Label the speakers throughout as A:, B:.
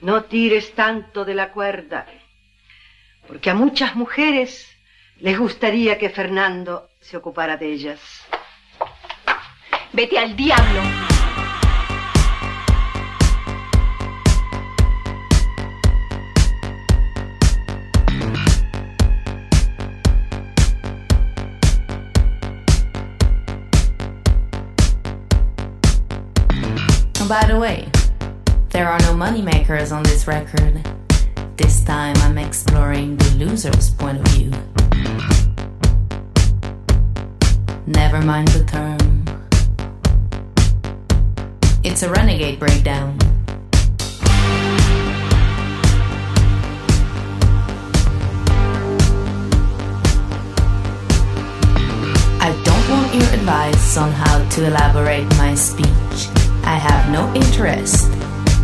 A: No tires tanto de la cuerda, porque a muchas mujeres les gustaría que Fernando se ocupara de ellas.
B: Vete al diablo.
C: By the way, there are no moneymakers on this record. This time I'm exploring the loser's point of view. Never mind the term. It's a renegade breakdown. I don't want your advice on how to elaborate my speech. I have no interest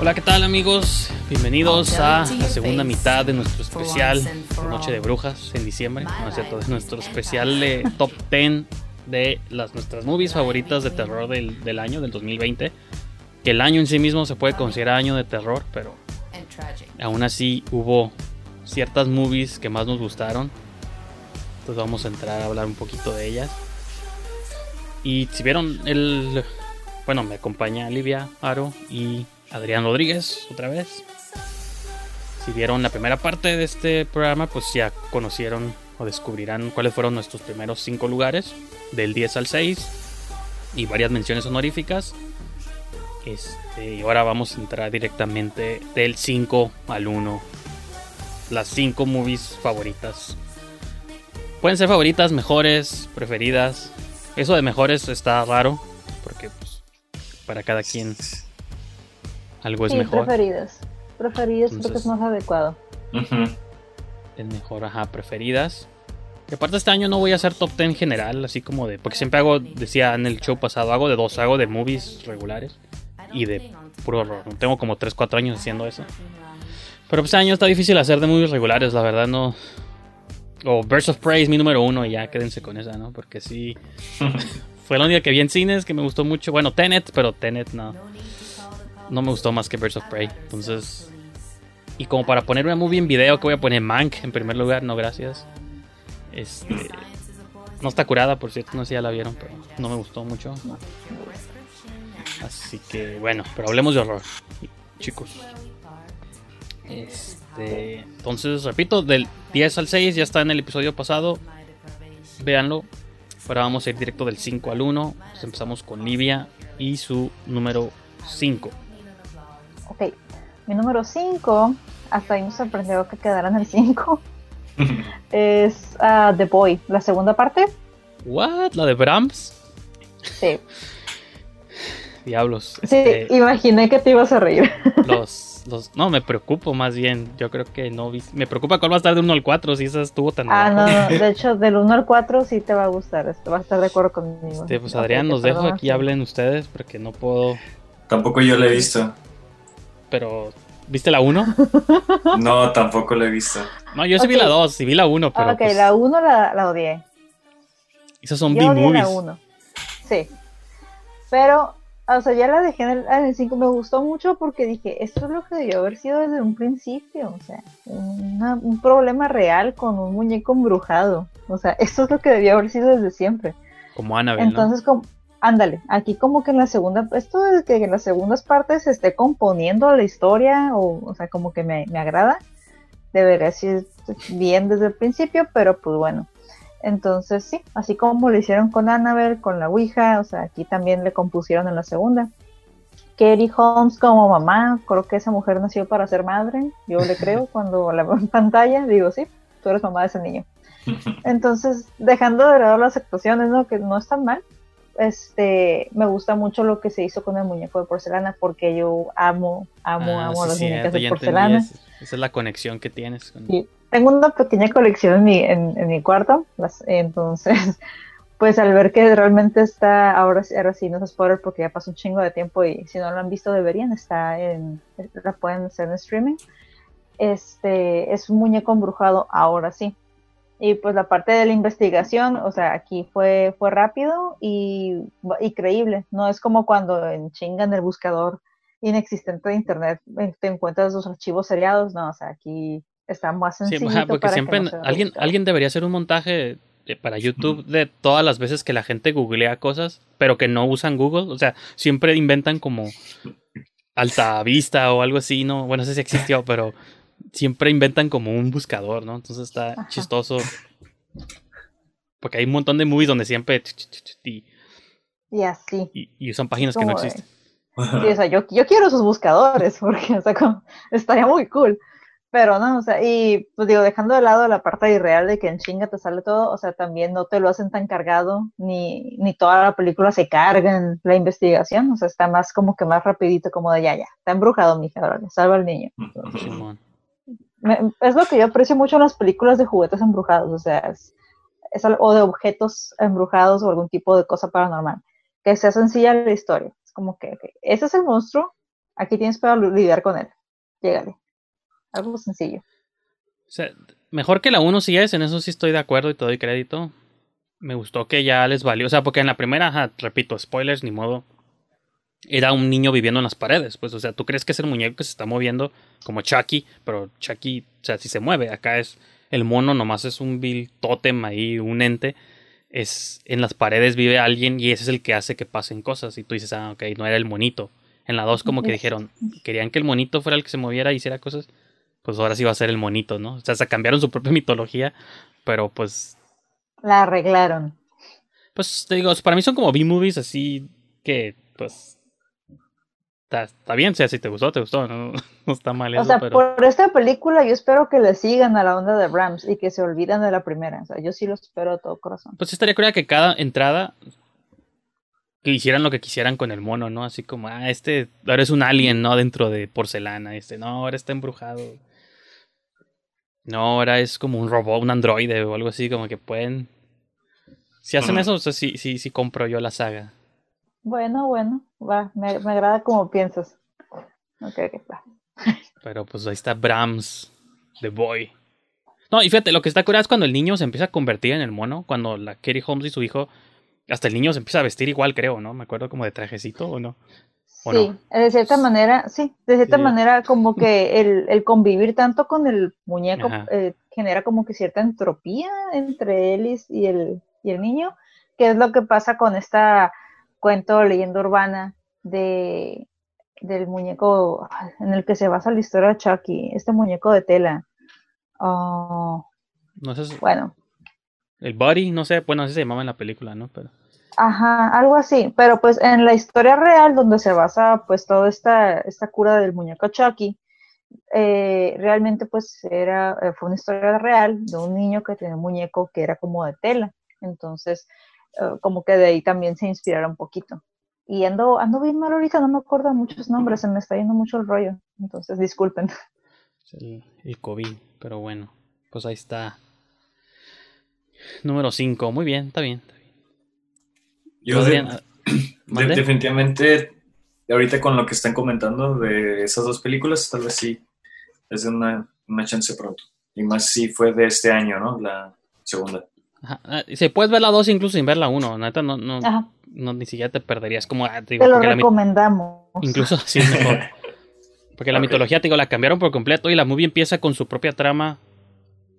D: Hola, ¿qué tal amigos? Bienvenidos a la segunda mitad de nuestro especial de Noche de Brujas en diciembre. No es cierto, es nuestro especial de top 10 de las nuestras movies favoritas de terror del, del año, del 2020. Que el año en sí mismo se puede considerar año de terror, pero aún así hubo ciertas movies que más nos gustaron. Entonces vamos a entrar a hablar un poquito de ellas. Y si vieron el... Bueno, me acompaña Livia Aro y Adrián Rodríguez otra vez. Si vieron la primera parte de este programa, pues ya conocieron o descubrirán cuáles fueron nuestros primeros cinco lugares, del 10 al 6, y varias menciones honoríficas. Este, y ahora vamos a entrar directamente del 5 al 1. Las 5 movies favoritas. Pueden ser favoritas, mejores, preferidas. Eso de mejores está raro, porque pues, para cada quien algo es
E: sí,
D: mejor.
E: preferidas. Preferidas porque
D: Entonces-
E: es más adecuado.
D: Es mejor, ajá, preferidas. Y aparte este año no voy a hacer top 10 general, así como de... Porque siempre hago, decía en el show pasado, hago de dos, hago de movies regulares y de puro horror. Tengo como 3, 4 años haciendo eso. Pero pues este año está difícil hacer de movies regulares, la verdad no... O Birds of Prey es mi número uno y ya quédense con esa, ¿no? Porque sí... Fue la única que vi en cines que me gustó mucho. Bueno, Tenet, pero Tenet no. No me gustó más que Birds of Prey. Entonces... Y como para poner una movie en video, que voy a poner Mank en primer lugar, no gracias. Este. No está curada, por cierto, no sé si ya la vieron, pero no me gustó mucho. Así que bueno, pero hablemos de horror, chicos. Este. Entonces, repito, del 10 al 6 ya está en el episodio pasado. Véanlo. Ahora vamos a ir directo del 5 al 1. Entonces empezamos con Livia y su número 5.
E: Ok. Mi número 5, hasta ahí me sorprendió que quedara en el 5, es ah, The Boy, la segunda parte.
D: ¿What? ¿La de Brahms?
E: Sí.
D: Diablos.
E: Sí,
D: este,
E: imaginé que te ibas a reír.
D: los, los, no, me preocupo más bien. Yo creo que no vi. Me preocupa cuál va a estar de 1 al 4 si esa estuvo tan.
E: Ah, no, de hecho, del 1 al 4 sí te va a gustar. Este, vas a estar de acuerdo conmigo.
D: Este, pues Adrián, los dejo aquí, hablen ustedes porque no puedo.
F: Tampoco yo la he visto.
D: Pero, ¿viste la 1?
F: no, tampoco la he visto.
D: No, yo sí vi la 2, sí vi la 1, pero.
E: Ok,
D: pues,
E: la 1 la, la odié.
D: Esas son B-movies.
E: la 1. Sí. Pero, o sea, ya la dejé en el, en el 5. Me gustó mucho porque dije, esto es lo que debió haber sido desde un principio. O sea, una- un problema real con un muñeco embrujado. O sea, esto es lo que debió haber sido desde siempre.
D: Como Annabelle,
E: Entonces, como, ándale, aquí como que en la segunda, esto de que en las segundas partes se esté componiendo la historia, o, o sea, como que me, me agrada, debería ser bien desde el principio, pero pues bueno. Entonces, sí, así como lo hicieron con Annabelle, con la Ouija, o sea, aquí también le compusieron en la segunda. Katie Holmes como mamá, creo que esa mujer nació para ser madre, yo le creo cuando la veo en pantalla, digo, sí, tú eres mamá de ese niño. Entonces, dejando de lado las actuaciones, ¿no? Que no están mal. Este, me gusta mucho lo que se hizo con el muñeco de porcelana porque yo amo, amo,
D: Ah,
E: amo
D: sí,
E: las muñecas de porcelana.
D: es- Esa es la conexión que tienes. con-
E: Sí. Tengo una pequeña colección en mi, en, en mi cuarto, las- entonces, pues al ver que realmente está, ahora, ahora sí no es spoiler porque ya pasó un chingo de tiempo y si no lo han visto deberían, está en, la pueden hacer en streaming. Este, es un muñeco embrujado, ahora sí. Y pues la parte de la investigación, o sea, aquí fue, fue rápido y, y creíble. No es como cuando en chinga en el buscador inexistente de internet eh, te encuentras los archivos seriados. No, o sea, aquí está más
D: Sí,
E: sencillo.
D: ajá, porque
E: para que
D: siempre
E: no
D: alguien, alguien debería hacer un montaje para YouTube de todas las veces que la gente googlea cosas, pero que no usan Google. O sea, siempre inventan como Alta Vista o algo así, ¿no? Bueno, no sé si existió, pero siempre inventan como un buscador, ¿no? Entonces está
E: Ajá.
D: chistoso. Porque hay un montón de movies donde siempre y,
E: Y así.
D: y- y usan páginas que no existen.
E: Sí, o sea, yo, yo quiero esos buscadores porque, o sea, como- estaría muy cool. Pero no, o sea, y pues digo, dejando de lado la parte irreal de que en chinga te sale todo, o sea, también no te lo hacen tan cargado, ni, ni toda la película se carga en la investigación, o sea, está más como que más rapidito, como de ya, ya, está embrujado, mija, órale, salva al niño.
D: Simón.
E: Es lo que yo aprecio mucho en las películas de juguetes embrujados, o sea, es, es o de objetos embrujados o algún tipo de cosa paranormal, que sea sencilla la historia. Es como que, ok, ese es el monstruo, aquí tienes para lidiar con él, llégale. Algo sencillo.
D: Mejor que la 1 sí es, en eso sí estoy de acuerdo y te doy crédito. Me gustó que ya les valió, o sea, porque en la primera, ajá, repito, spoilers, ni modo. Era un niño viviendo en las paredes, pues, o sea, tú crees que es el muñeco que se está moviendo como Chucky, pero Chucky, o sea, si se mueve, acá es el mono, nomás es un vil tótem ahí, un ente. Es en las paredes vive alguien y ese es el que hace que pasen cosas. Y tú dices, ah, ok, no era el monito. En la 2 como que dijeron, querían que el monito fuera el que se moviera y hiciera cosas pues ahora sí va a ser el monito, ¿no? O sea, se cambiaron su propia mitología, pero pues,
E: La arreglaron.
D: pues te digo, para mí son como B-movies así que, pues, está, está bien, o sea, si te gustó, te gustó, no, no está mal eso,
E: O sea,
D: pero
E: por esta película yo espero que le sigan a la onda de Rams y que se olviden de la primera. O sea, yo sí lo espero de todo corazón.
D: pues estaría curioso que cada entrada que hicieran lo que quisieran con el mono, ¿no? Así como, ah, este ahora es un alien, ¿no? Dentro de porcelana, este, no, ahora está embrujado. No, ahora es como un robot, un androide o algo así, como que pueden... Si hacen eso, o sea, sí, sí, sí compro yo la saga.
E: Bueno, bueno, va, me, me agrada como piensas. Ok, ok, va.
D: Pero pues ahí está Brahms, The Boy. No, y fíjate, lo que está curado es cuando el niño se empieza a convertir en el mono, cuando la Kerry Holmes y su hijo, hasta el niño se empieza a vestir igual, creo, ¿no? Me acuerdo como de trajecito o no. ¿O
E: Sí, de cierta manera, sí, de cierta
D: Sí.
E: manera como que el, el convivir tanto con el muñeco eh, genera como que cierta entropía entre él y, y el, y el niño, que es lo que pasa con esta cuento leyenda urbana de del muñeco en el que se basa la historia de Chucky, este muñeco de tela. Oh,
D: No sé, si-
E: bueno,
D: el Buddy, no sé, bueno, así se llamaba en la película, ¿no? Pero
E: Ajá, algo así, pero pues en la historia real donde se basa pues toda esta, esta cura del muñeco Chucky, eh, realmente pues era, eh, fue una historia real de un niño que tenía un muñeco que era como de tela, entonces eh, como que de ahí también se inspirara un poquito. Y ando, ando bien mal ahorita, no me acuerdo muchos nombres, se me está yendo mucho el rollo. Entonces, disculpen.
D: El, el COVID, pero bueno, pues ahí está. Número 5, muy bien, está bien. Está bien.
F: Yo definitivamente, ahorita con lo que están comentando de esas dos películas, tal vez sí, es una, una chance pronto. Y más si fue de este año, ¿no? La segunda.
D: Ajá, ah, Se puedes ver la 2 incluso sin ver la 1, neta, no, no,
E: Ajá,
D: no, ni siquiera te perderías. Como, ah, te digo,
E: te lo recomendamos.
D: incluso así es mejor. Porque la mitología, te digo, la cambiaron por completo y la movie empieza con su propia trama.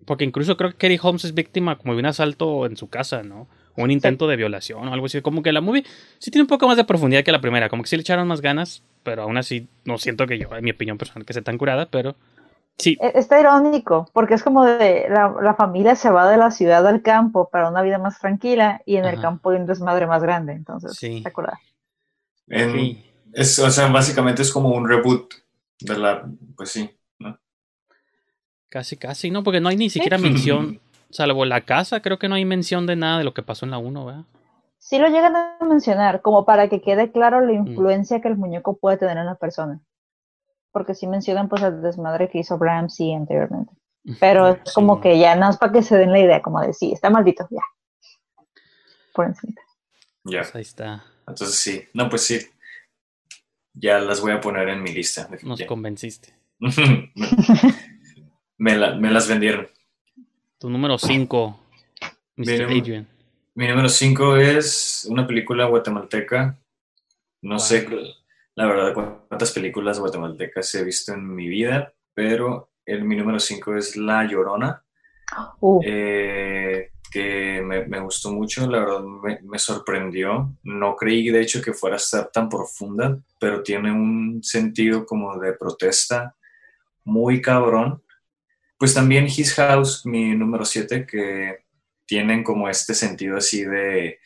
D: Porque incluso creo que Katie Holmes es víctima como de un asalto en su casa, ¿no? O un intento de violación o algo así. Como que la movie sí tiene un poco más de profundidad que la primera. Como que sí le echaron más ganas, pero aún así no siento que yo, en mi opinión personal, que sea tan curada, pero sí.
E: E- Está irónico, porque es como de la, la familia se va de la ciudad al campo para una vida más tranquila y en el campo hay un desmadre más grande. Entonces,
D: Sí.
F: En-
D: sí.
F: es, o sea, básicamente es como un reboot de la, pues sí, ¿no?
D: Casi, casi, ¿no? Porque no hay ni siquiera mención, salvo la casa, creo que no hay mención de nada de lo que pasó en la 1, ¿verdad?
E: Sí lo llegan a mencionar, como para que quede claro la influencia que el muñeco puede tener en la persona. Porque sí mencionan pues el desmadre que hizo Ramsey anteriormente. Pero es
F: Sí,
E: como que ya no es para que se den la idea, como de sí, está maldito, ya. Por encima.
F: Ya.
D: Pues ahí está.
F: Entonces sí, no, pues sí. Ya las voy a poner en mi lista.
D: Nos convenciste.
F: me, la- me las vendieron.
D: Tu número 5, Mr. Adrian.
F: Mi número 5 es una película guatemalteca. No
D: Wow.
F: sé, la verdad, cuántas películas guatemaltecas he visto en mi vida, pero el, mi número 5 es La Llorona,
E: Uh,
F: eh, que me, me gustó mucho, la verdad me, me sorprendió. No creí, de hecho, que fuera a estar tan profunda, pero tiene un sentido como de protesta muy cabrón. Pues también His House, mi número 7, que tienen como este sentido así de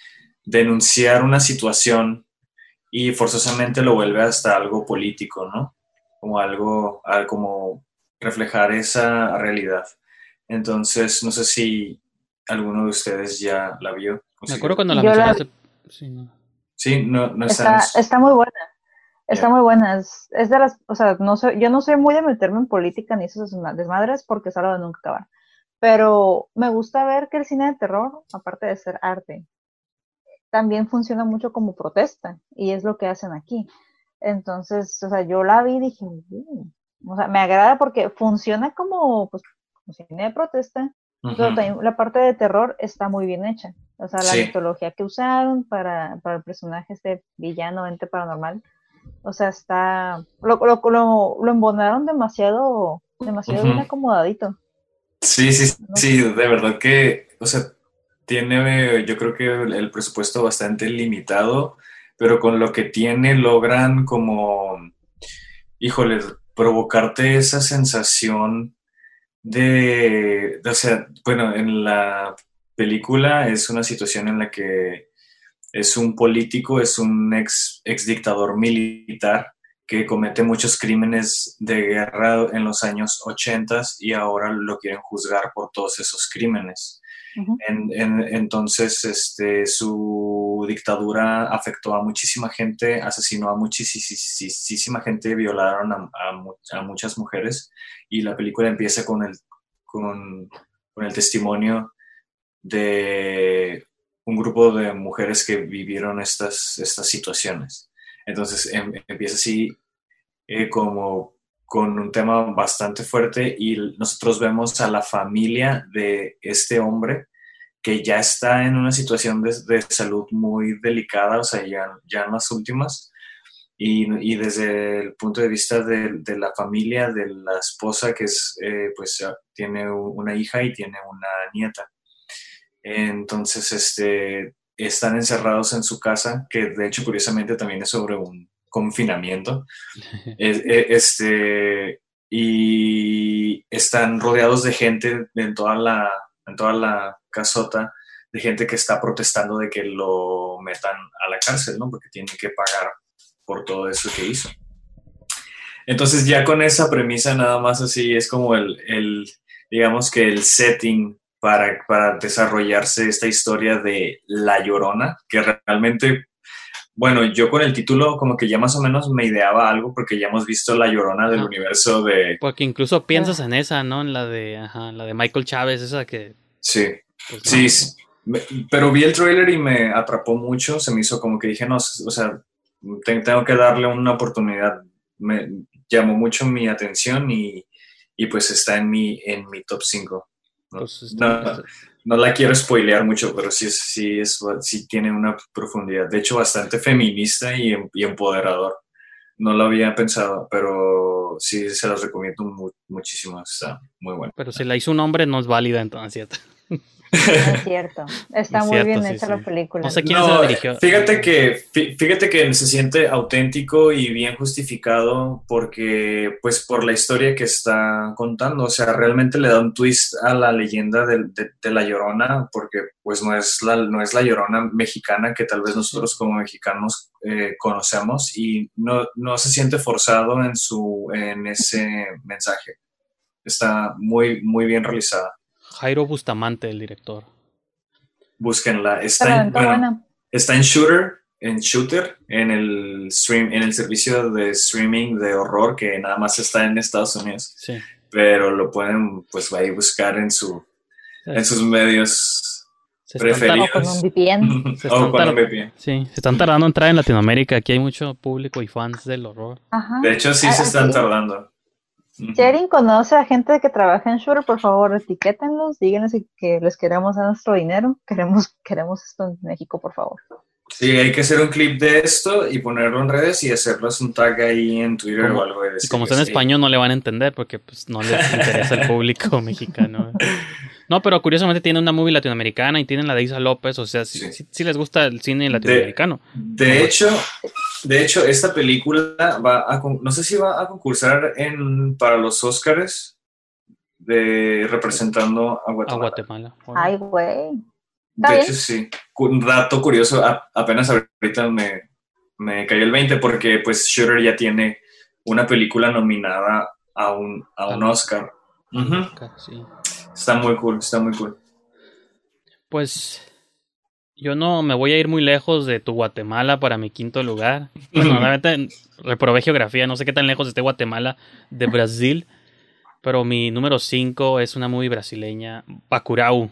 F: denunciar una situación y forzosamente lo vuelve hasta algo político, ¿no? Como algo, como reflejar esa realidad. Entonces, no sé si alguno de ustedes ya la vio.
D: Me acuerdo cuando la
E: Yo la-
D: mencionaste. Sí, no.
F: Sí, no, no está,
E: está, está muy buena. Está
F: Ya.
E: muy buena. Es, es de las, o sea, no soy, yo no soy muy de meterme en política ni esos desma- desmadres porque es algo de nunca acabar. Pero me gusta ver que el cine de terror, aparte de ser arte, también funciona mucho como protesta y es lo que hacen aquí. Entonces, o sea, yo la vi y dije, "Uh", o sea, me agrada porque funciona como, pues, como cine de protesta,
F: Ujú.
E: pero también la parte de terror está muy bien hecha. O sea, la
F: Sí.
E: mitología que usaron para, para el personaje este villano, ente paranormal. O sea, está. Lo, lo, lo, lo embonaron demasiado, demasiado bien acomodadito.
F: Sí, sí,
E: No
F: sí, de verdad que, o sea, tiene, yo creo que el, presupuesto bastante limitado, pero con lo que tiene logran como, híjole, provocarte esa sensación de, de, o sea, bueno, en la película es una situación en la que es un político, es un ex, ex dictador militar que comete muchos crímenes de guerra en los años 80 y ahora lo quieren juzgar por todos esos crímenes. En- en- entonces, este, su dictadura afectó a muchísima gente, asesinó a muchísima gente, violaron a, a a muchas mujeres y la película empieza con el, con, con el testimonio de un grupo de mujeres que vivieron estas, estas situaciones. Entonces em- empieza así eh, como con un tema bastante fuerte y nosotros vemos a la familia de este hombre que ya está en una situación de, de salud muy delicada, o sea, ya, ya en las últimas. Y, y desde el punto de vista de, de la familia, de la esposa, que es, eh, pues ah, tiene una hija y tiene una nieta. Entonces, este, están encerrados en su casa, que de hecho, curiosamente, también es sobre un confinamiento. Es- e- este, y están rodeados de gente en toda la, en toda la casota, de gente que está protestando de que lo metan a la cárcel, ¿no? Porque tienen que pagar por todo eso que hizo. Entonces ya con esa premisa nada más así es como el, el digamos que el setting para, para desarrollarse esta historia de La Llorona, que realmente bueno, yo con el título como que ya más o menos me ideaba algo porque ya hemos visto La Llorona del universo de...
D: Porque incluso piensas en esa, ¿no? En la de, ajá, la de Michael Chávez, esa que...
F: Sí,
D: pues,
F: sí,
D: no.
F: sí. Me- pero vi el trailer y me atrapó mucho, se me hizo como que dije, no, o sea, te- tengo que darle una oportunidad. Me llamó mucho mi atención y, y pues está en mi, en mi top 5. No,
D: Pues,
F: no, no la quiero spoilear mucho, pero sí, sí, es, sí tiene una profundidad. De hecho, bastante feminista y, y empoderador. No lo había pensado, pero sí se las recomiendo mu- muchísimo. Está muy bueno.
D: Pero si la hizo un hombre no es válida entonces.
E: No es cierto. Está
D: Es
E: muy
D: cierto,
E: bien
D: sí,
E: hecha
D: sí.
E: la película.
D: No sé quién se
F: No,
D: la dirigió.
F: Fíjate que, fí- fíjate que se siente auténtico y bien justificado porque, pues, por la historia que está contando. O sea, realmente le da un twist a la leyenda de La Llorona porque, pues, no es la, no es la Llorona mexicana que tal vez nosotros como mexicanos eh, conocemos y no, no se siente forzado en, su, en ese mensaje. Está muy, muy bien realizada.
D: Jairo Bustamante, el director.
F: Búsquenla. Está en,
E: está
F: bueno,
E: buena.
F: Está en Shooter, en Shooter, en el stream, en el servicio de streaming de horror que nada más está en Estados Unidos,
D: Sí.
F: pero lo pueden pues ahí buscar en su en sus medios
D: Se están,
F: preferidos.
E: O con un VPN.
D: Se
F: o
D: están
F: con un VPN.
D: sí, se están tardando en entrar en Latinoamérica. Aquí hay mucho público y fans del horror.
E: Ajá.
F: De hecho sí
E: Ah,
F: se están
E: sí.
F: tardando.
E: Si alguien conoce a gente que trabaja en Shooter, por favor, etiquétenlos, díganles que les queremos dar nuestro dinero. Queremos, queremos esto en México, por favor.
F: Sí, hay que hacer un clip de esto y ponerlo en redes y hacerles un tag ahí en Twitter
D: Como-
F: o algo. de
D: Y como está en español no le van a entender porque pues no les interesa el público mexicano. No, pero curiosamente tiene una movie latinoamericana y tienen la de Isa López, o sea, sí,
F: Sí.
D: sí- sí les gusta el cine latinoamericano.
F: De hecho, de hecho, esta película va a, no sé si va a concursar en, para los Oscars de representando a
D: A
F: Guatemala.
D: Guatemala.
E: Ay, güey.
F: De
E: bien.
F: hecho, sí. Un dato curioso, a- apenas ahorita me, me cayó el 20 porque pues Shooter ya tiene una película nominada a un, a un. Oscar.
D: Sí.
F: Está muy cool, está muy cool.
D: Pues yo no me voy a ir muy lejos de tu Guatemala para mi quinto lugar. Bueno, verdad, reprobé geografía, no sé qué tan lejos esté Guatemala de Brasil, pero mi número 5 es una movie brasileña, Bacurau,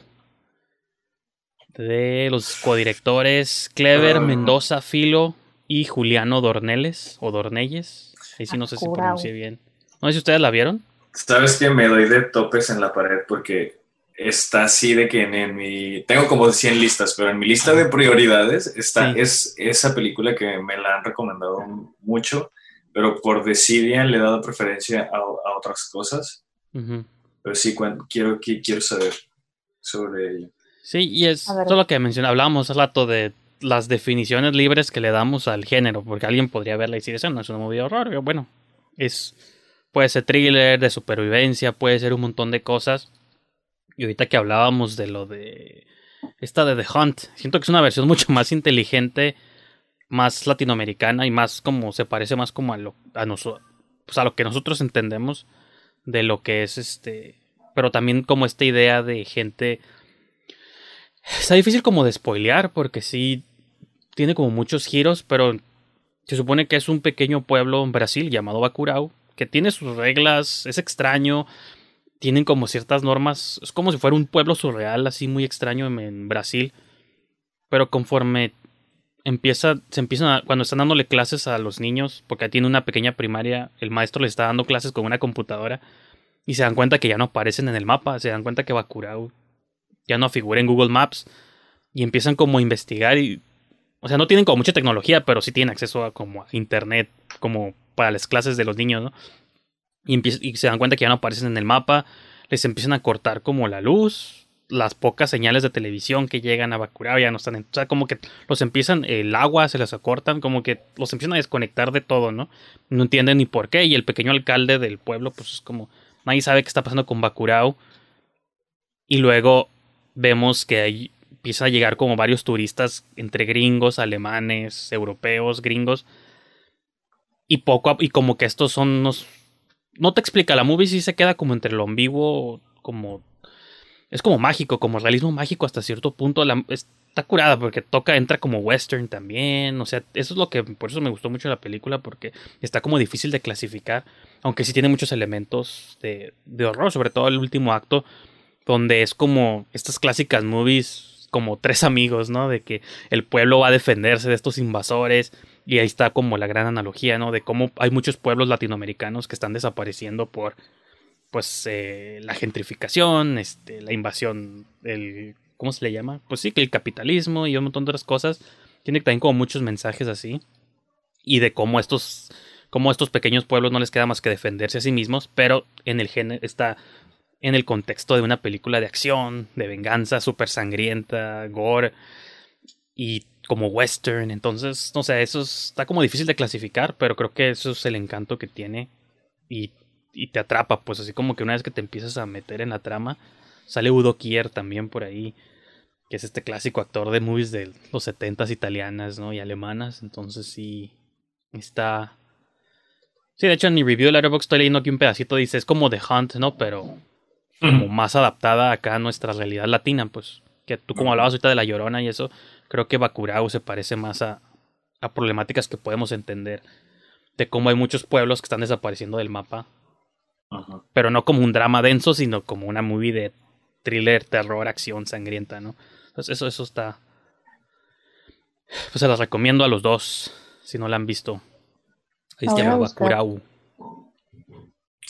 D: de los codirectores Clever,
F: Ah.
D: Mendoza, Filo y Juliano Dorneles, o Dornelles, ahí sí no sé si pronuncié bien. No sé si ustedes la vieron.
F: Sabes que me doy de topes en la pared porque está así de que en, en mi... Tengo como 100 listas, pero en mi lista de prioridades está
D: Sí.
F: es esa película que me la han recomendado mucho, pero por desidia le he dado preferencia a, a otras cosas. Pero sí, quiero, qui- quiero saber sobre ello.
D: Sí, y es todo lo que mencioné, hablábamos hace rato de las definiciones libres que le damos al género, porque alguien podría verla y decir, eso no es una movie de horror, bueno, es puede ser thriller, de supervivencia, puede ser un montón de cosas. Y ahorita que hablábamos de lo de esta de The Hunt, siento que es una versión mucho más inteligente, más latinoamericana y más como se parece más como a lo a nosotros, pues a lo que nosotros entendemos de lo que es este, pero también como esta idea de gente Está difícil como de spoilear porque sí tiene como muchos giros, pero se supone que es un pequeño pueblo en Brasil llamado Bacurau, que tiene sus reglas, es extraño, tienen como ciertas normas, es como si fuera un pueblo surreal, así muy extraño en, Brasil, pero conforme empieza, se empiezan a, cuando están dándole clases a los niños, porque tiene una pequeña primaria, el maestro les está dando clases con una computadora y se dan cuenta que ya no aparecen en el mapa, se dan cuenta que Bacurau ya no figura en Google Maps y empiezan como a investigar y o sea, no tienen como mucha tecnología, pero sí tienen acceso a como a internet como para las clases de los niños, ¿no? Y, y se dan cuenta que ya no aparecen en el mapa, les empiezan a cortar como la luz, las pocas señales de televisión que llegan a Bacurau ya no están, en, o sea, como que los empiezan el agua se les acortan, como que los empiezan a desconectar de todo, ¿no? No entienden ni por qué y el pequeño alcalde del pueblo pues es como nadie sabe qué está pasando con Bacurau. Y luego vemos que ahí empiezan a llegar como varios turistas entre gringos, alemanes, europeos, gringos. Y poco a- y como que estos son unos no te explica la movie sí se queda como entre lo ambiguo como es como mágico, como realismo mágico hasta cierto punto. Está curada porque toca, entra como western también, o sea, eso es lo que, por eso me gustó mucho la película, porque está como difícil de clasificar, aunque sí tiene muchos elementos de, de horror, sobre todo el último acto, donde es como estas clásicas movies, como tres amigos, ¿no? De que el pueblo va a defenderse de estos invasores, y ahí está como la gran analogía, ¿no? De cómo hay muchos pueblos latinoamericanos que están desapareciendo por, pues, eh, la gentrificación, este, la invasión, el ¿cómo se le llama? Pues sí, que el capitalismo y un montón de otras cosas. Tiene también como muchos mensajes así. Y de cómo estos, cómo estos pequeños pueblos no les queda más que defenderse a sí mismos, pero en el género está en el contexto de una película de acción, de venganza, súper sangrienta, gore y como western. Entonces, no sé, eso está como difícil de clasificar, pero creo que eso es el encanto que tiene y, y te atrapa, pues así como que una vez que te empiezas a meter en la trama, sale Udo Kier también por ahí que es este clásico actor de movies de los setentas italianas, ¿no? Y alemanas, entonces sí está... Sí, de hecho en mi review de Letterboxd estoy leyendo aquí un pedacito, dice, es como The Hunt, ¿no? Pero como más adaptada acá a nuestra realidad latina, pues que tú como hablabas ahorita de La Llorona y eso, creo que Bakurao se parece más a, a problemáticas que podemos entender de cómo hay muchos pueblos que están desapareciendo del mapa. Pero no como un drama denso, sino como una movie de thriller, terror, acción sangrienta, ¿no? Pues eso, eso está. Pues se las recomiendo a los dos, si no la han visto. Ahí se llama Bakurau.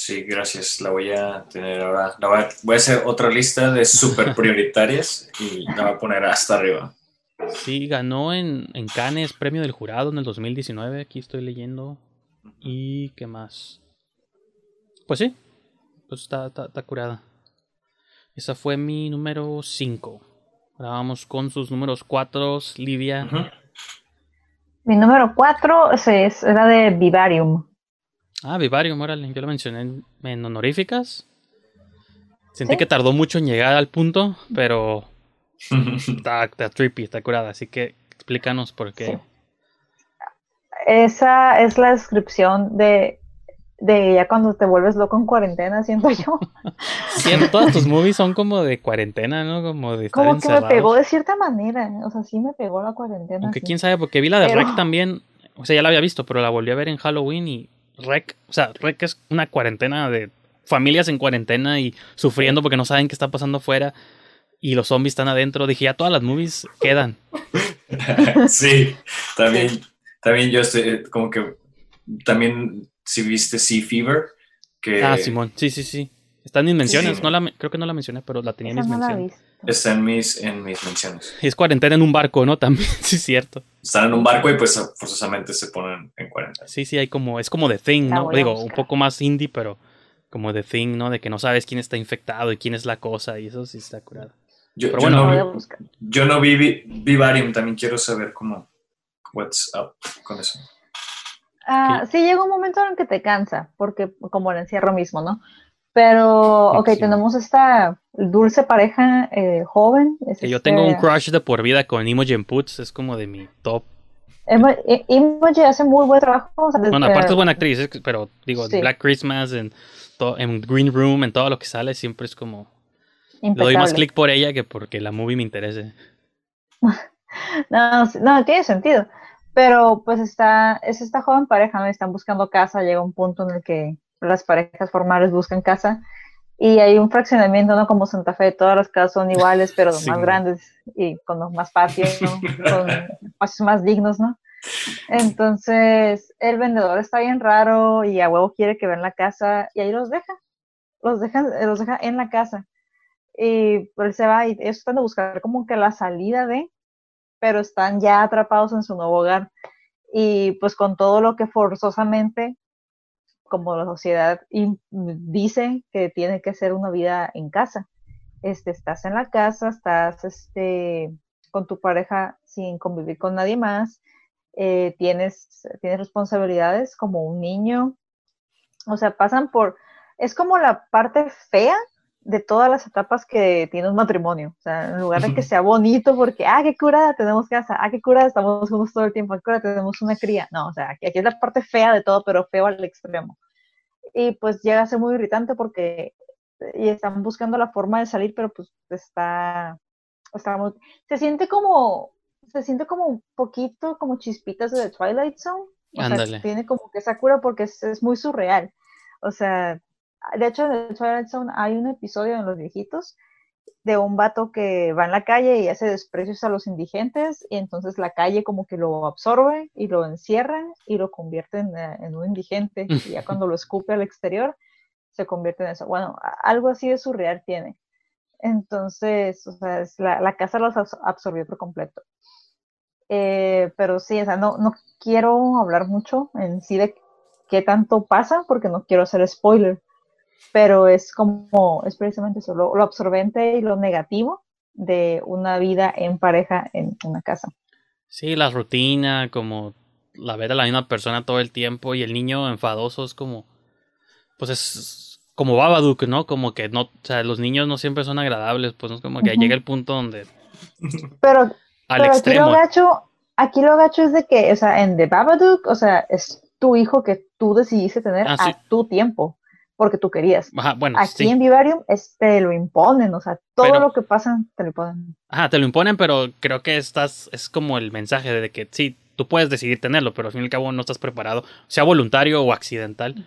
F: Sí, gracias. La voy a tener ahora. voy, a, hacer otra lista de super prioritarias y la voy a poner hasta arriba.
D: Sí, ganó en, en Cannes premio del jurado en el 2019. Aquí estoy leyendo. ¿Y qué más? Pues sí, pues está, está, está curada. Esa fue mi número 5. Ahora vamos con sus números 4, Livia.
E: Mi número 4 es, era de Vivarium.
D: Ah, Vivarium, órale, yo lo mencioné en, honoríficas. Sentí que tardó mucho en llegar al punto, pero está, trippy, está curada, así que explícanos por qué.
E: Esa es la descripción de de ya cuando te vuelves loco en cuarentena, siento yo.
D: Siento, todas tus movies son como de cuarentena, ¿no? Como de estar
E: Como que me pegó de cierta manera, o sea, sí me pegó la cuarentena.
D: Aunque quién sabe, porque vi la de Rec también, o sea, ya la había visto, pero la volví a ver en Halloween y Rec, o sea, Rec es una cuarentena de familias en cuarentena y sufriendo porque no saben qué está pasando afuera y los zombies están adentro. Dije, ya todas las movies quedan.
F: sí, también, también yo estoy eh, como que también si viste Sea Fever. Que...
D: Ah, Simón, sí, sí, sí. Está en mis menciones, no la, creo que no la mencioné, pero la tenía en mis menciones.
F: Está en mis, en mis menciones.
D: Y es cuarentena en un barco, ¿no? También, sí, es cierto.
F: Están en un barco y pues forzosamente se ponen en cuarentena.
D: Sí, sí, hay como, es como The Thing, ¿no? Digo, un poco más indie, pero como The Thing, ¿no? De que no sabes quién está infectado y quién es la cosa y eso sí está curado.
F: Yo, pero bueno, no, yo no vi Vivarium, también quiero saber cómo, what's up con eso.
E: Ah, sí, llega un momento en que te cansa, porque como el encierro mismo, ¿no? Pero, ok, tenemos esta dulce pareja eh, joven.
D: Yo tengo un este crush de por vida con Imogen Putz, es como de mi top.
E: Imogen hace muy buen trabajo.
D: bueno, aparte es buena actriz, pero digo, Black Christmas, en, en Green Room, en todo lo que sale, siempre es como... Le doy más clic por ella que porque la movie me interese.
E: no, no, tiene sentido. Pero pues está, es esta joven pareja, ¿no? Están buscando casa, llega un punto en el que las parejas formales buscan casa y hay un fraccionamiento, ¿no? Como Santa Fe, todas las casas son iguales, pero más grandes y con los más patios, ¿no? Con espacios más dignos, ¿no? Entonces, el vendedor está bien raro y a huevo quiere que vean la casa y ahí los deja. Los deja, los deja en la casa. Y pues se va y ellos están a buscar como que la salida de, pero están ya atrapados en su nuevo hogar. Y pues con todo lo que forzosamente, como la sociedad dice que tiene que ser una vida en casa. Este, estás en la casa, estás este, con tu pareja sin convivir con nadie más, eh, tienes, tienes responsabilidades como un niño, o sea, pasan por, es como la parte fea de todas las etapas que tiene un matrimonio. O sea, en lugar de que sea bonito porque, ah, qué curada, tenemos casa, ah, qué curada, estamos juntos todo el tiempo, qué curada, tenemos una cría. No, o sea, aquí, es la parte fea de todo, pero feo al extremo. Y pues llega a ser muy irritante porque y están buscando la forma de salir, pero pues está, está muy, se siente como, se siente como un poquito como chispitas de The Twilight Zone. O sea, tiene como que esa cura porque es, es muy surreal. O sea, de hecho en Zone hay un episodio en Los Viejitos de un vato que va en la calle y hace desprecios a los indigentes y entonces la calle como que lo absorbe y lo encierra y lo convierte en, eh, un indigente y ya cuando lo escupe al exterior se convierte en eso. Bueno, algo así de surreal tiene. Entonces, o sea, es la, casa los abs- absorbió por completo. Eh, pero sí, o sea, no, no quiero hablar mucho en sí de qué tanto pasa porque no quiero hacer spoiler pero es como, es precisamente eso, lo, lo absorbente y lo negativo de una vida en pareja en una casa.
D: Sí, la rutina, como la ver a la misma persona todo el tiempo y el niño enfadoso es como, pues es como Babadook, ¿no? Como que no, o sea, los niños no siempre son agradables, pues no es como que llega el punto donde
E: Pero,
D: al
E: pero aquí lo gacho, aquí lo gacho es de que, o sea, en The Babadook, o sea, es tu hijo que tú decidiste tener
D: Ah, sí.
E: a tu tiempo, porque tú querías.
D: Ajá, bueno,
E: Aquí
D: sí.
E: en Vivarium es, te lo imponen, o sea, todo
D: Pero-
E: lo que pasa te lo imponen.
D: Ajá, te lo imponen, pero creo que estás, es como el mensaje de que sí, tú puedes decidir tenerlo, pero al fin y al cabo no estás preparado, sea voluntario o accidental,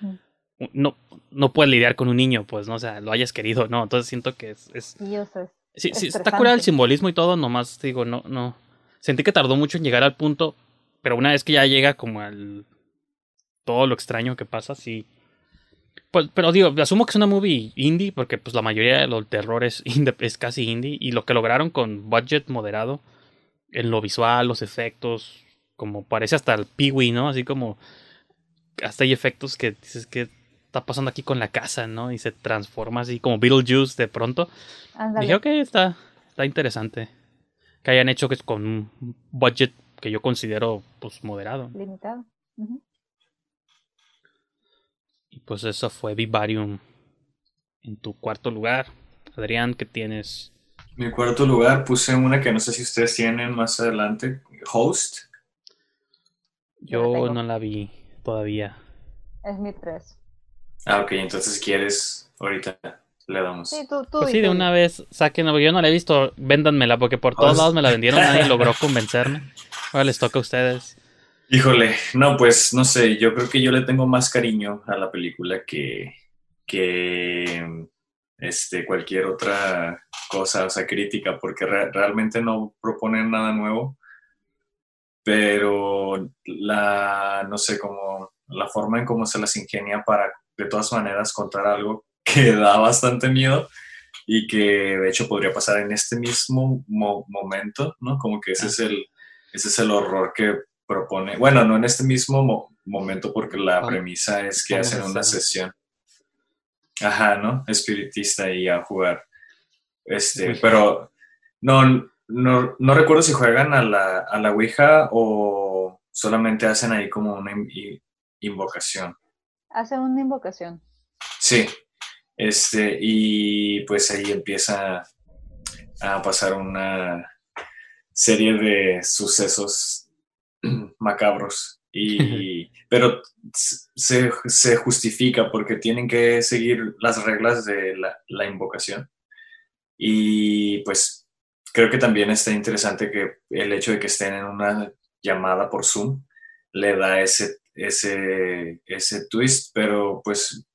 D: no, no puedes lidiar con un niño, pues, ¿no? O sea, lo hayas querido, ¿no? Entonces siento que es, es
E: Sí, o sea,
D: Sí, sí, está curado el simbolismo y todo, nomás digo, no, no. Sentí que tardó mucho en llegar al punto, pero una vez que ya llega como al todo lo extraño que pasa, sí. Pues, pero digo, asumo que es una movie indie, porque pues la mayoría de los terrores es casi indie, y lo que lograron con budget moderado, en lo visual, los efectos, como parece hasta el Peewee, ¿no? Así como hasta hay efectos que dices que está pasando aquí con la casa, ¿no? Y se transforma así como Beetlejuice de pronto.
E: ándale.
D: Dije, ok, está, está interesante. Que hayan hecho que con un budget que yo considero pues moderado.
E: limitado. Ujú.
D: Y pues eso fue Vivarium en tu cuarto lugar. Adrián, ¿qué tienes?
F: Mi cuarto lugar puse una que no sé si ustedes tienen más adelante, Host.
E: Yo
D: no la vi todavía.
E: Es mi tres.
F: Ah, ok, entonces quieres, ahorita le damos.
E: Sí, tú, tú
D: Pues sí, de una vez saquen, yo no la he visto, véndanmela porque por todos
F: Pues-
D: lados me la vendieron, nadie logró convencerme. Ahora les toca a ustedes.
F: Híjole, no, pues no sé, yo creo que yo le tengo más cariño a la película que, que este, cualquier otra cosa, o sea, crítica, porque re- realmente no proponen nada nuevo, pero la, no sé, como la forma en cómo se las ingenia para, de todas maneras, contar algo que da bastante miedo y que de hecho podría pasar en este mismo mo- momento, ¿no? Como que ese es el, ese es el horror que propone, bueno, no en este mismo mo- momento porque la premisa es que hacen una sesión, ajá, ¿no? Espiritista y a jugar, este,
D: Uy.
F: pero no, no, no recuerdo si juegan a la, a la Ouija o solamente hacen ahí como una invocación.
E: Hace una invocación.
F: Sí, este, y pues ahí empieza a pasar una serie de sucesos macabros. Y, pero se, se justifica porque tienen que seguir las reglas de la, la invocación. Y pues creo que también está interesante que el hecho de que estén en una llamada por Zoom le da ese, ese, ese twist, pero pues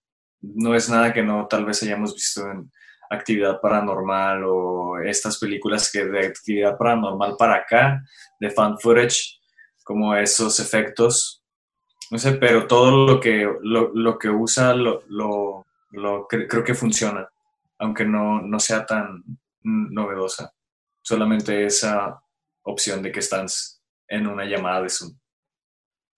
F: no es nada que no tal vez hayamos visto en actividad paranormal o estas películas que de actividad paranormal para acá, de fan footage, como esos efectos, no sé, pero todo lo que, lo, lo que usa lo, lo, lo cre- creo que funciona, aunque no, no sea tan novedosa, solamente esa opción de que están en una llamada de Zoom.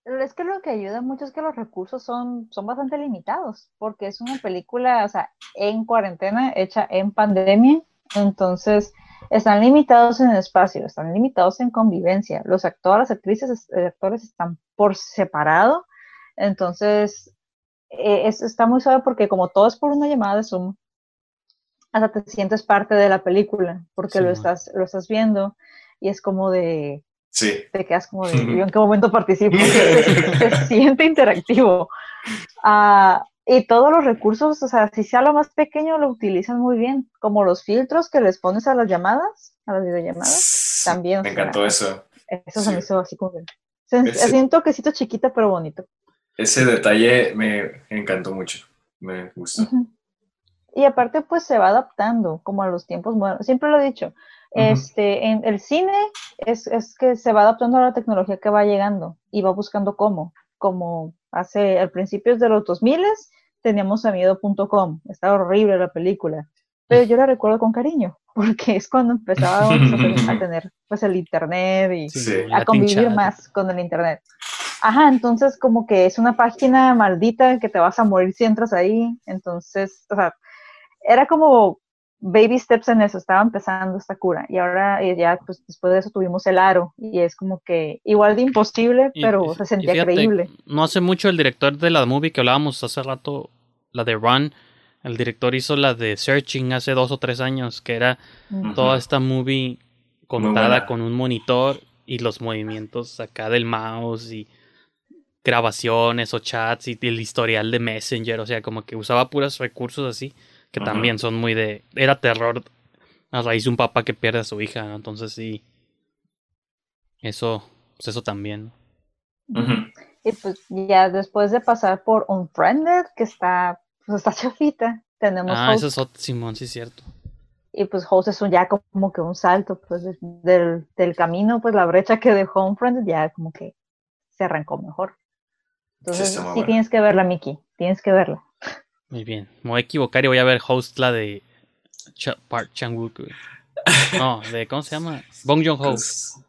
E: Es que lo que ayuda mucho es que los recursos son, son bastante limitados, porque es una película, o sea, en cuarentena, hecha en pandemia, entonces están limitados en espacio, están limitados en convivencia. Los actores, las actrices, eh, actores están por separado, entonces eh, es- está muy suave porque como todo es por una llamada de Zoom, hasta te sientes parte de la película, porque
D: Sí,
E: lo estás, lo estás viendo y es como de,
F: Sí,
E: te quedas como de, ¿yo en qué momento participo? se, se siente interactivo. Ah, y todos los recursos, o sea, si sea lo más pequeño, lo utilizan muy bien, como los filtros que les pones a las llamadas, a las videollamadas. También.
F: Me encantó eso.
E: Eso se me hizo así como que... Así un toquecito chiquita pero bonito.
F: Ese detalle me encantó mucho. Me gustó.
E: Y aparte, pues se va adaptando como a los tiempos modernos. Siempre lo he dicho. Este, en el cine es, es, que se va adaptando a la tecnología que va llegando y va buscando cómo. Como hace, al principios de los 2000 teníamos amido.com. Estaba horrible la película. Pero yo la recuerdo con cariño, porque es cuando empezábamos a tener pues el internet y a convivir más con el internet. Ajá, entonces como que es una página maldita que te vas a morir si entras ahí. Entonces, o sea, era como baby steps en eso, estaba empezando esta cura. Y ahora eh, ya, pues después de eso tuvimos el aro. Y es como que igual de imposible, pero se sentía creíble.
D: No hace mucho el director de la movie que hablábamos hace rato, la de Run, el director hizo la de Searching hace dos o tres años, que era toda esta movie contada con un monitor y los movimientos acá del mouse y grabaciones o chats y el historial de Messenger, o sea, como que usaba puros recursos así, que también son muy de... Era terror a raíz de un papá que pierde a su hija, entonces sí. Eso, pues eso también.
E: Y pues ya después de pasar por Unfriended, que está, pues está chafita, tenemos...
D: Ah, eso es otro, Simón, sí es cierto.
E: Y pues Host es un, ya como que un salto, pues del, del camino, pues la brecha que dejó Unfriended ya como que se arrancó mejor. Entonces, sí, tienes que verla, Miki. Tienes que verla.
D: Muy bien. Me voy a equivocar y voy a ver host la de Park Chang-wook. No, de ¿cómo se llama? Bong Joon-ho. Pues,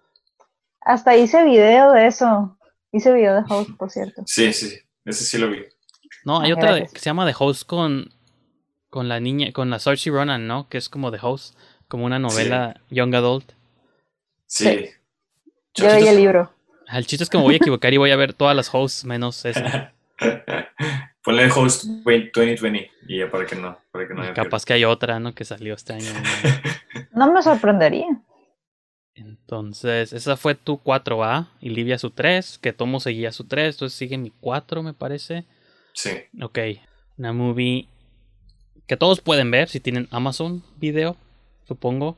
E: Hasta hice video de eso. Hice video de host, por cierto.
F: Sí, sí, ese sí lo vi.
D: No, hay otra que se llama The Host con con la niña, con la Saoirse Ronan, ¿no? Que es como The Host, como una novela young adult.
F: Sí.
E: Yo leí el libro.
D: El chiste es que me voy a equivocar y voy a ver todas las hosts menos esa.
F: Ponle host 2020 y ya para que no. Para que no
D: capaz que hay otra, ¿no? Que salió este año.
E: no me sorprendería.
D: Entonces, esa fue tu 4A y Livia su 3, que Tomo seguía su 3, entonces sigue mi 4, me parece.
F: Sí.
D: Ok, una movie que todos pueden ver si tienen Amazon Video, supongo,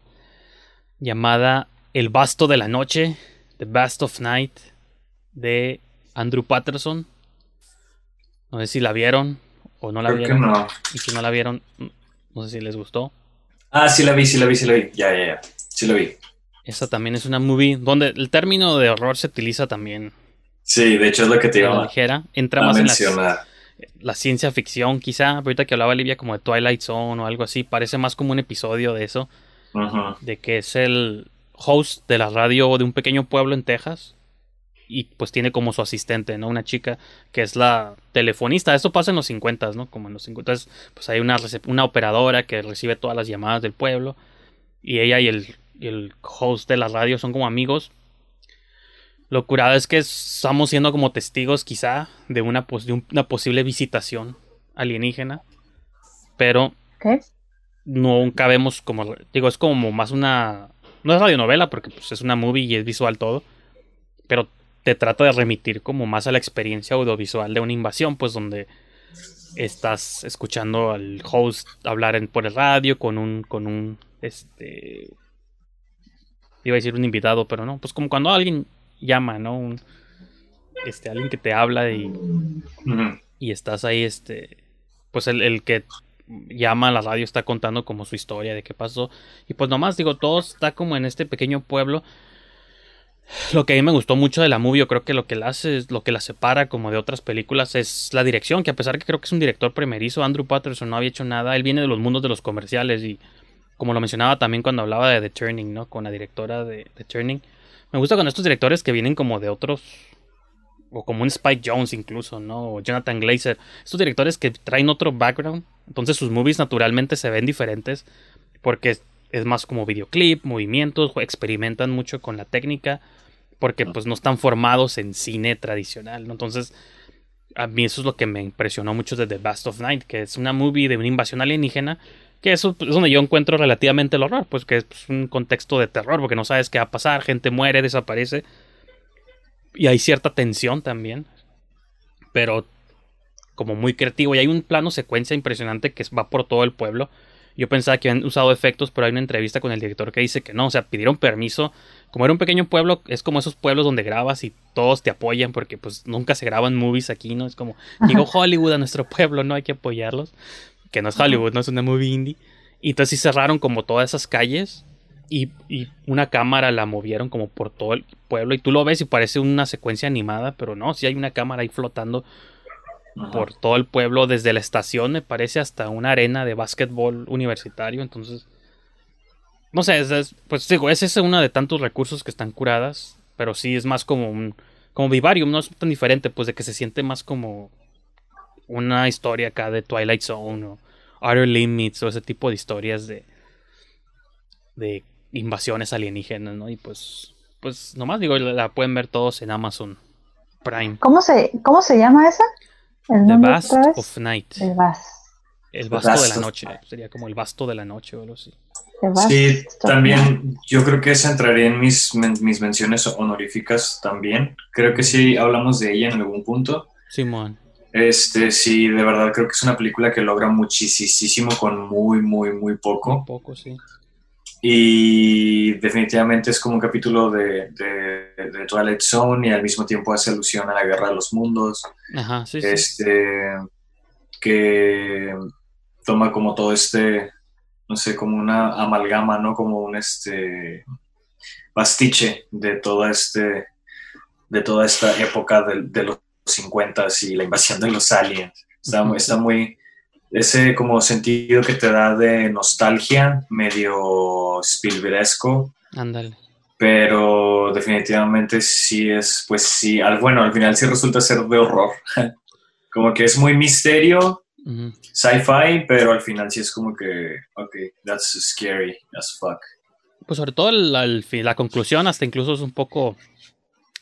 D: llamada El Basto de la Noche, The Best of Night de Andrew Patterson. No sé si la vieron o no la vieron. Y si no la vieron, no sé si les gustó.
F: Ah, sí la vi, sí la vi, sí la vi. Ya, ya, ya. Sí la vi.
D: Esa también es una movie donde el término de horror se utiliza también.
F: Sí, de hecho es lo que te iba
D: a ligera. Entra más en la, la, ciencia ficción, quizá. Ahorita que hablaba Livia como de Twilight Zone o algo así, parece más como un episodio de eso. De que es el, host de la radio de un pequeño pueblo en Texas y pues tiene como su asistente, ¿no? Una chica que es la telefonista. Esto pasa en los 50, ¿no? Como en los 50. pues hay una, una operadora que recibe todas las llamadas del pueblo y ella y el, el host de la radio son como amigos. Lo curado es que estamos siendo como testigos quizá de una, de una posible visitación alienígena, pero
E: ¿Qué?
D: nunca vemos como, digo, es como más una no es radionovela porque pues, es una movie y es visual todo. Pero te trata de remitir como más a la experiencia audiovisual de una invasión, pues donde estás escuchando al host hablar en, por el radio con un, con un, este, iba a decir un invitado, pero no, pues como cuando alguien llama, ¿no? Un, este, alguien que te habla y, y estás ahí, este, pues el, el que llama a la radio, está contando como su historia de qué pasó. Y pues nomás digo, todo está como en este pequeño pueblo. Lo que a mí me gustó mucho de la movie, yo creo que lo que la hace, lo que la separa como de otras películas es la dirección, que a pesar que creo que es un director primerizo, Andrew Patterson no había hecho nada, él viene de los mundos de los comerciales y como lo mencionaba también cuando hablaba de The Turning, ¿no? Con la directora de The Turning. Me gusta con estos directores que vienen como de otros o como un Spike Jones incluso, ¿no? O Jonathan Glazer. Estos directores que traen otro background. Entonces sus movies naturalmente se ven diferentes. Porque es más como videoclip, movimientos, experimentan mucho con la técnica. Porque pues no están formados en cine tradicional, ¿no? Entonces, a mí eso es lo que me impresionó mucho de The Best of Night, que es una movie de una invasión alienígena. Que eso es donde yo encuentro relativamente el horror, pues que es un contexto de terror, porque no sabes qué va a pasar, gente muere, desaparece y hay cierta tensión también. Pero como muy creativo. Y hay un plano secuencia impresionante que va por todo el pueblo. Yo pensaba que habían usado efectos, pero hay una entrevista con el director que dice que no, o sea, pidieron permiso. Como era un pequeño pueblo, es como esos pueblos donde grabas y todos te apoyan porque pues nunca se graban movies aquí, ¿no? Es como, llegó Hollywood a nuestro pueblo, no hay que apoyarlos. Que no es Hollywood, no es una movie indie. Y entonces sí cerraron como todas esas calles y, y, una cámara la movieron como por todo el pueblo y tú lo ves y parece una secuencia animada, pero no, sí hay una cámara ahí flotando por todo el pueblo, desde la estación me parece hasta una arena de básquetbol universitario, entonces... No sé, es, pues digo, ese es uno de tantos recursos que están curadas, pero sí es más como un... Como Vivarium, no es tan diferente, pues de que se siente más como una historia acá de Twilight Zone o Outer Limits o ese tipo de historias de... de invasiones alienígenas, ¿no? Y pues... Pues nomás digo, la pueden ver todos en Amazon Prime.
E: ¿Cómo se, cómo se llama esa?
D: The Vast of Night.
E: El Vast.
D: El vasto de la noche. Sería como el vasto de la noche o algo así.
F: Sí, también yo creo que esa entraría en mis, mis menciones honoríficas también. Creo que sí hablamos de ella en algún punto.
D: Simón.
F: Este, sí, de verdad creo que es una película que logra muchísimo con muy, muy, muy poco.
D: Muy poco, sí.
F: Y definitivamente es como un capítulo de, de, de, Twilight Zone y al mismo tiempo hace alusión a la Guerra de los Mundos.
D: Ajá, sí,
F: este, Que toma como todo este, no sé, como una amalgama, ¿no? Como un este pastiche de toda este de toda esta época de, de los 50 y la invasión de los aliens. Está, está muy ese como sentido que te da de nostalgia, medio Spielbergesco.
D: Ándale.
F: Pero definitivamente sí es, pues sí, al, bueno, al final sí resulta ser de horror. como que es muy misterio, sci-fi, pero al final sí es como que, ok, that's scary as fuck.
D: Pues sobre todo la conclusión hasta incluso es un poco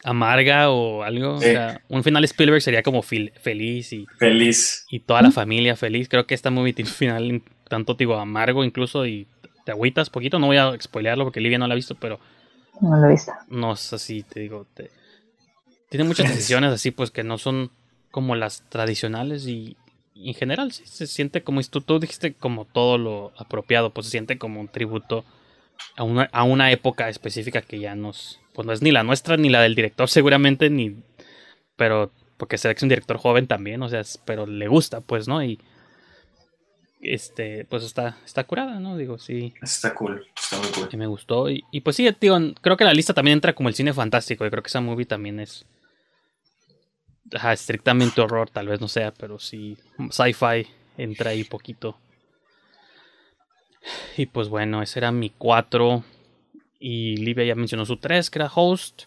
D: amarga o algo. O sea, un final Spielberg sería como feliz y.
F: Feliz.
D: Y toda la familia feliz. Creo que esta movie tiene un final tanto, digo, amargo incluso y te agüitas poquito. No voy a spoilearlo porque Livia no la ha visto, pero.
E: No lo he visto.
D: No es así, te digo. Tiene muchas decisiones así, pues que no son como las tradicionales y, en general sí se siente como. Tú, tú dijiste como todo lo apropiado, pues se siente como un tributo a una, a una época específica que ya nos pues no es ni la nuestra ni la del director seguramente, ni, pero porque se ve que es un director joven también, o sea, pero le gusta, pues, ¿no? Y este, pues está, está curada, ¿no? Digo, sí.
F: Está cool, está muy cool.
D: Y me gustó. Y, y pues sí, digo, creo que la lista también entra como el cine fantástico. Y creo que esa movie también es. estrictamente horror, tal vez no sea, pero sí. Sci-fi entra ahí poquito. Y pues bueno, ese era mi 4. Y Livia ya mencionó su 3, que era Host.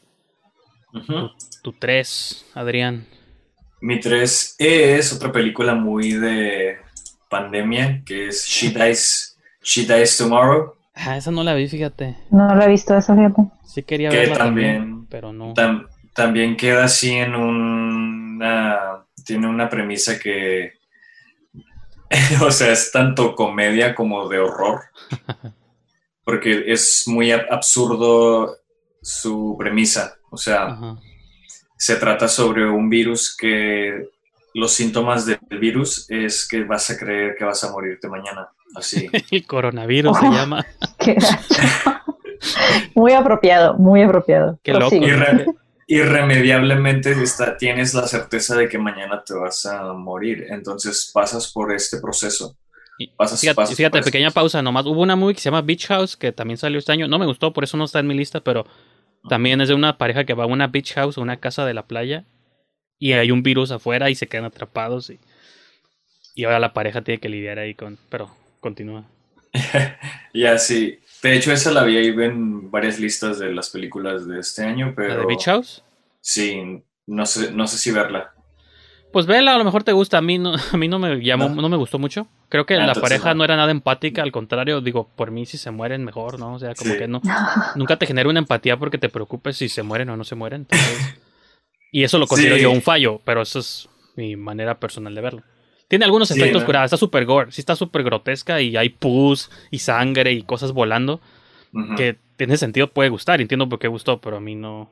D: Tu 3, Adrián.
F: Mi 3 es otra película muy de pandemia, que es She Dies, She Dies Tomorrow.
D: Ah, esa no la vi, fíjate.
E: No la he visto esa, fíjate.
D: Sí quería
F: que
D: verla
F: también,
D: pero no.
F: también queda así en una... Tiene una premisa que... o sea, es tanto comedia como de horror. porque es muy absurdo su premisa. O sea, se trata sobre un virus que los síntomas del virus es que vas a creer que vas a morirte mañana. Así.
D: El coronavirus se llama.
E: muy apropiado, muy apropiado.
D: Qué loco.
F: irremediablemente está, tienes la certeza de que mañana te vas a morir. Entonces pasas por este proceso
D: fíjate, pequeña pausa nomás. Hubo una movie que se llama Beach House que también salió este año. No me gustó, por eso no está en mi lista, pero también es de una pareja que va a una beach house, una casa de la playa, y hay un virus afuera y se quedan atrapados. Y, y ahora la pareja tiene que lidiar ahí con. Pero continúa.
F: ya, sí. De hecho, esa la vi ahí en varias listas de las películas de este año, pero.
D: ¿La de Beach House?
F: Sí, no sé, no sé si verla.
D: Pues vela, a lo mejor te gusta. A mí no, a mí no me llamó, no. me gustó mucho. Creo que ah, la pareja no. era nada empática, al contrario, digo, por mí si se mueren mejor, ¿no? O sea, como que no. Nunca te genera una empatía porque te preocupes si se mueren o no se mueren. y eso lo considero yo un fallo, pero eso es mi manera personal de verlo. Tiene algunos efectos curados, está súper gore, sí está súper grotesca y hay pus y sangre y cosas volando. Que tiene sentido, puede gustar, entiendo por qué gustó, pero a mí no,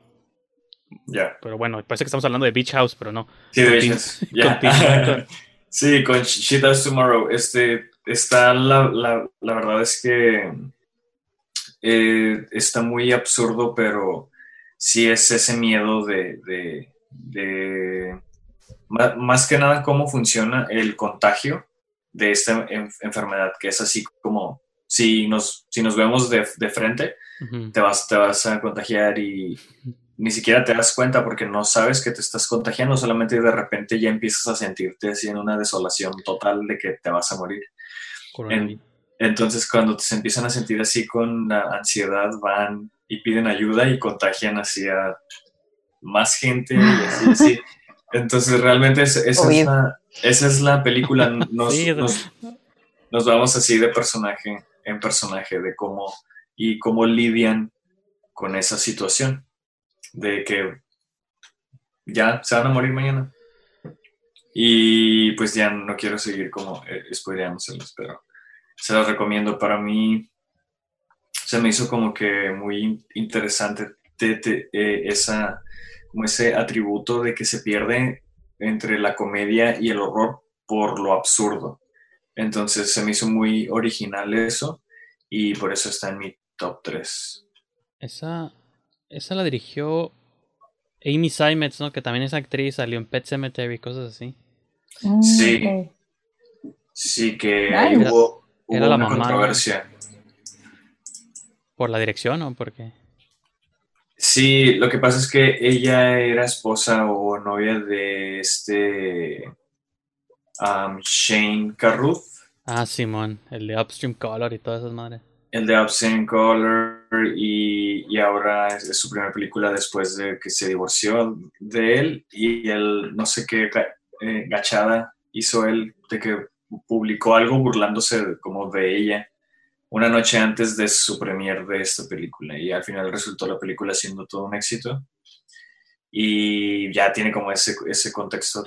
F: ya.
D: Pero bueno, parece que estamos hablando de Beach House, pero no.
F: Sí, de Beach House. Sí, con She Does Tomorrow. Este, está la, la, la verdad es que eh, está muy absurdo, pero sí es ese miedo de, de, más que nada cómo funciona el contagio de esta en- enfermedad, que es así como si nos, si nos vemos de, de frente, te vas, te vas a contagiar y ni siquiera te das cuenta porque no sabes que te estás contagiando, solamente de repente ya empiezas a sentirte así en una desolación total de que te vas a morir. Entonces, cuando se empiezan a sentir así con la ansiedad, van y piden ayuda y contagian así a más gente y así, así. Entonces, realmente es- esa, es la, esa es la película. Nos,
D: Sí,
F: nos, nos vamos así de personaje en personaje, de cómo y cómo lidian con esa situación de que ya se van a morir mañana. Y pues ya no quiero seguir como eh, spoileándoselos, pero se los recomiendo. Para mí se me hizo como que muy interesante te- te- eh, esa, como ese atributo de que se pierde entre la comedia y el horror por lo absurdo. Entonces se me hizo muy original eso y por eso está en mi top 3.
D: Esa, esa la dirigió Amy Simons, ¿no? Que también es actriz, salió en Pet Cemetery, cosas así.
F: Sí. Sí, que ahí hubo, hubo
D: Era la
F: una
D: mamá,
F: controversia.
D: ¿Por la dirección o por qué?
F: Sí, lo que pasa es que ella era esposa o novia de este um, Shane Carruth,
D: Ah, Simón, el de Upstream Color y todas esas madres.
F: el de Obscene Color, y, y ahora es, es su primera película después de que se divorció de él y él, no sé qué eh, gachada hizo él de que publicó algo burlándose como de ella una noche antes de su premier de esta película y al final resultó la película siendo todo un éxito y ya tiene como ese, ese contexto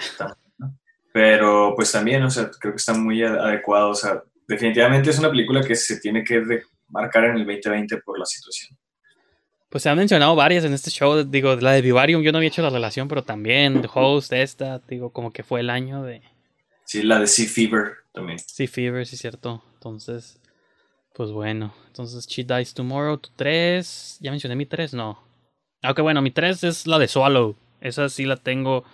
F: ¿no? pero pues también, o sea, creo que está muy adecuado, o sea, definitivamente es una película que se tiene que de- marcar en el 2020 por la situación.
D: Pues se han mencionado varias en este show, digo, la de Vivarium yo no había hecho la relación, pero también The Host, esta, digo, como que fue el año de
F: Sí, la de Sea Fever también.
D: Sea Fever, sí cierto. Entonces, pues bueno, entonces She Dies Tomorrow, tu 3, ya mencioné mi 3, no. Aunque bueno, mi 3 es la de Swallow, esa sí la tengo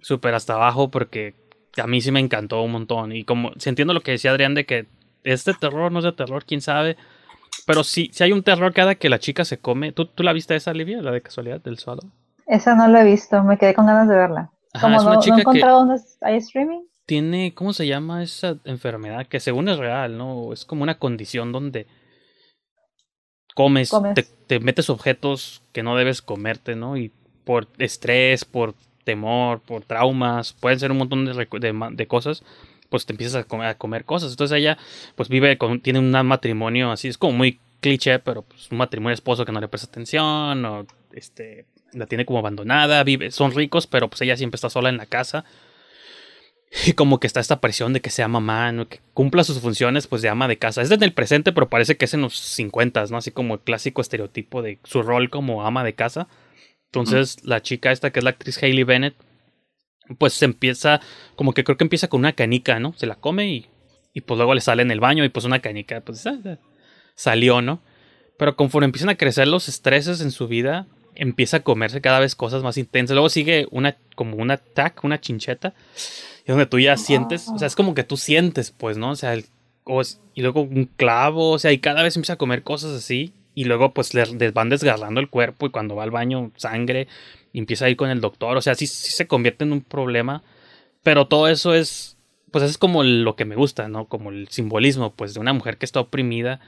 D: súper hasta abajo porque a mí sí me encantó un montón. Y como, si entiendo lo que decía Adrián de que es de terror, no es de terror, quién sabe. Pero sí, sí hay un terror cada que la chica se come. ¿Tú, tú la viste esa, Olivia? La de casualidad del Swallow.
E: Esa no la he visto, me quedé con ganas de verla.
D: Ajá,
E: Como
D: es
E: no,
D: una
E: no
D: chica
E: he
D: que
E: encontrado dónde hay streaming.
D: tiene, ¿cómo se llama esa enfermedad? Que según es real, ¿no? Es como una condición donde comes,
E: Comes.
D: Te, te metes objetos que no debes comerte, ¿no? Y por estrés, por temor, por traumas, pueden ser un montón de, de, de cosas, pues te empiezas a comer, a comer cosas. Entonces ella, pues vive con, tiene un matrimonio así, es como muy cliché, pero pues un matrimonio esposo que no le presta atención, o este, la tiene como abandonada, vive, son ricos, pero pues ella siempre está sola en la casa. Y como que está esta presión de que sea mamá, ¿no? que cumpla sus funciones pues de ama de casa. Es desde el presente, pero parece que es en los 50, ¿no? Así como el clásico estereotipo de su rol como ama de casa. Entonces, la chica esta que es la actriz Hailey Bennett, pues se empieza, como que creo que empieza con una canica, ¿no? Se la come y, y pues luego le sale en el baño y pues una canica, pues ah, salió, ¿no? Pero conforme empiezan a crecer los estreses en su vida, empieza a comerse cada vez cosas más intensas. Luego sigue una, como un attack, una chincheta, y donde tú ya sientes, o sea, es como que tú sientes, pues, ¿no? O sea, y luego un clavo, o sea, y cada vez empieza a comer cosas así, y luego pues le, les van desgarrando el cuerpo, y cuando va al baño, sangre, y empieza a ir con el doctor, o sea, sí, se convierte en un problema, pero todo eso es, pues es como lo que me gusta, ¿no? Como el simbolismo, pues, de una mujer que está oprimida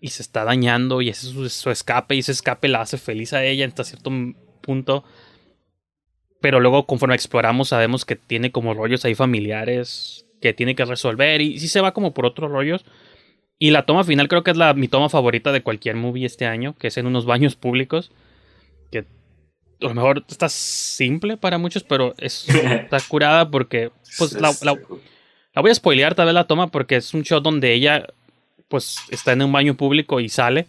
D: y se está dañando, y ese es su, su escape, y ese escape la hace feliz a ella hasta cierto punto. Pero luego, conforme exploramos, sabemos que tiene como rollos ahí familiares que tiene que resolver. Y sí se va como por otros rollos. Y la toma final creo que es la, mi toma favorita de cualquier movie este año, que es en unos baños públicos. A lo mejor está simple para muchos, pero es, está curada porque pues la, la- la voy a spoilear tal vez la toma porque es un shot donde ella pues está en un baño público y sale,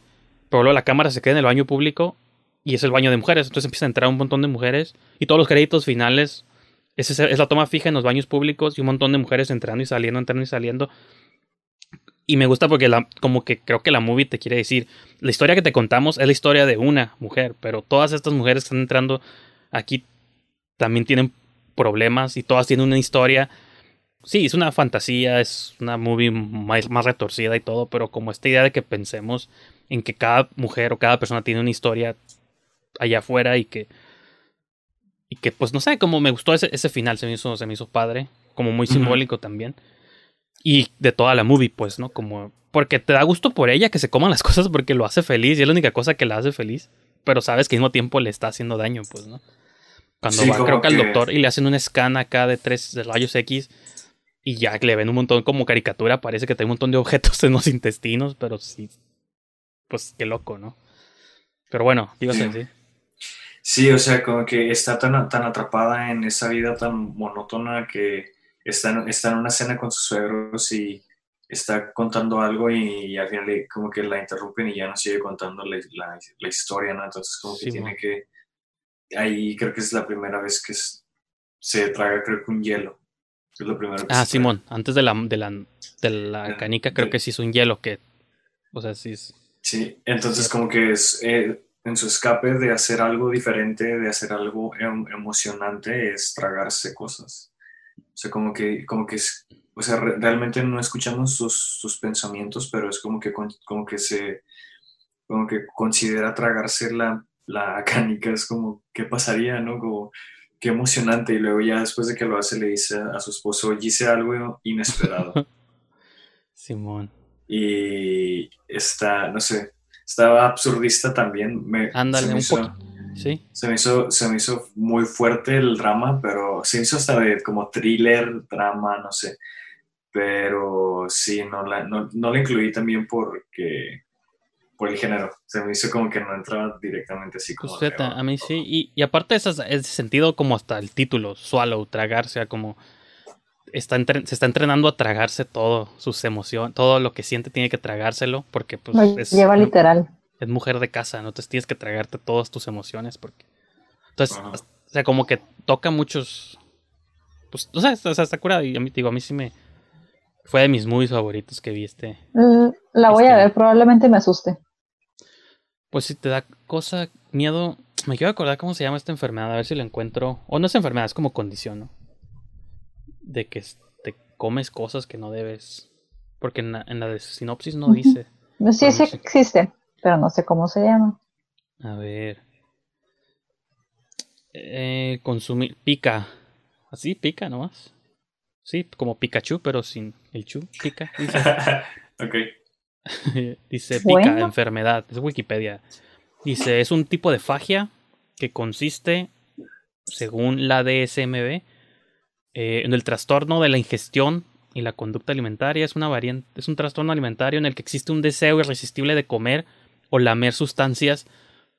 D: pero luego la cámara se queda en el baño público y es el baño de mujeres, entonces empieza a entrar un montón de mujeres y todos los créditos finales es, esa- es la toma fija en los baños públicos y un montón de mujeres entrando y saliendo, entrando y saliendo Y me gusta porque la, como que creo que la movie te quiere decir, la historia que te contamos es la historia de una mujer, pero todas estas mujeres que están entrando aquí también tienen problemas y todas tienen una historia. Sí, es una fantasía, es una movie más, más retorcida y todo, pero como esta idea de que pensemos en que cada mujer o cada persona tiene una historia allá afuera y que y que pues no sé, como me gustó ese, ese final, se me hizo se me hizo padre, como muy simbólico también. Y de toda la movie, pues, ¿no? Como porque te da gusto por ella que se coman las cosas porque lo hace feliz y es la única cosa que la hace feliz, pero sabes que al mismo tiempo le está haciendo daño, pues, ¿no? Cuando va, creo que, al doctor y le hacen un scan acá de tres rayos X y ya le ven un montón como caricatura, parece que tiene un montón de objetos en los intestinos, pero sí, pues qué loco, ¿no? Pero bueno, digo
F: sí.
D: sí.
F: Sí, o sea, como que está tan, tan atrapada en esa vida tan monótona que está en, está en una cena con sus suegros y está contando algo y, al final le- como que la interrumpen y ya no sigue contando la, la- la historia, ¿no? Entonces como que
D: Sí,
F: tiene que... Ahí creo que es la primera vez que es- se traga, creo que un hielo. Es lo primero que
D: Ah. Simón, antes de la, de la, de la canica creo
F: de-
D: que sí es un hielo que, o sea, sí es...
F: Sí, entonces como que es eh, en su escape de hacer algo diferente, de hacer algo em- emocionante, es tragarse cosas. O sea, como que, como que es, o sea, re- realmente no escuchamos sus, sus pensamientos, pero es como que, como que se, como que considera tragarse la, la canica, es como, ¿qué pasaría, no? Como, qué emocionante. Y luego ya después de que lo hace, le dice a su esposo, "Oye, hice algo inesperado.
D: Simón.
F: y está, no sé, estaba absurdista también. Me,
D: Ándale, un. Sí,
F: Se me, hizo, se me hizo muy fuerte el drama, pero se hizo hasta de como thriller, drama, no sé. Pero sí, no la, no, no la incluí también porque por el género. Se me hizo como que no entraba directamente así como.
D: pues fíjate, a mí sí. Y, y aparte ese, ese sentido como hasta el título, swallow, tragar, o sea, como está entre- se está entrenando a tragarse todo, sus emociones, todo lo que siente tiene que tragárselo, porque pues
E: Lo
D: es,
E: lleva literal.
D: Es mujer de casa, ¿no? Entonces tienes que tragarte todas tus emociones, porque... Entonces,
F: Ajá.
D: o sea, como que toca muchos... Pues, o sea, o sea, está curada y a mí, digo, a mí sí me... Fue de mis movies favoritos que vi este...
E: Mm, La voy a
D: Este-
E: ver, probablemente me asuste.
D: Pues si te da cosa, miedo... Me quiero acordar cómo se llama esta enfermedad, a ver si lo encuentro... O no es enfermedad, es como condición, ¿no? De que te comes cosas que no debes... Porque en la, en la de sinopsis no dice...
E: Sí, sí. existe, pero no sé cómo se llama.
D: A ver. Eh, consumir. Pica. Así, pica nomás. Sí, como Pikachu, pero sin el chu. Pica. Dice,
F: ok.
D: dice pica,
E: Bueno.
D: enfermedad. Es Wikipedia. Dice, es un tipo de fagia que consiste, según la DSMB, eh, en el trastorno de la ingestión y la conducta alimentaria. Es una variante, es un trastorno alimentario en el que existe un deseo irresistible de comer o lamer sustancias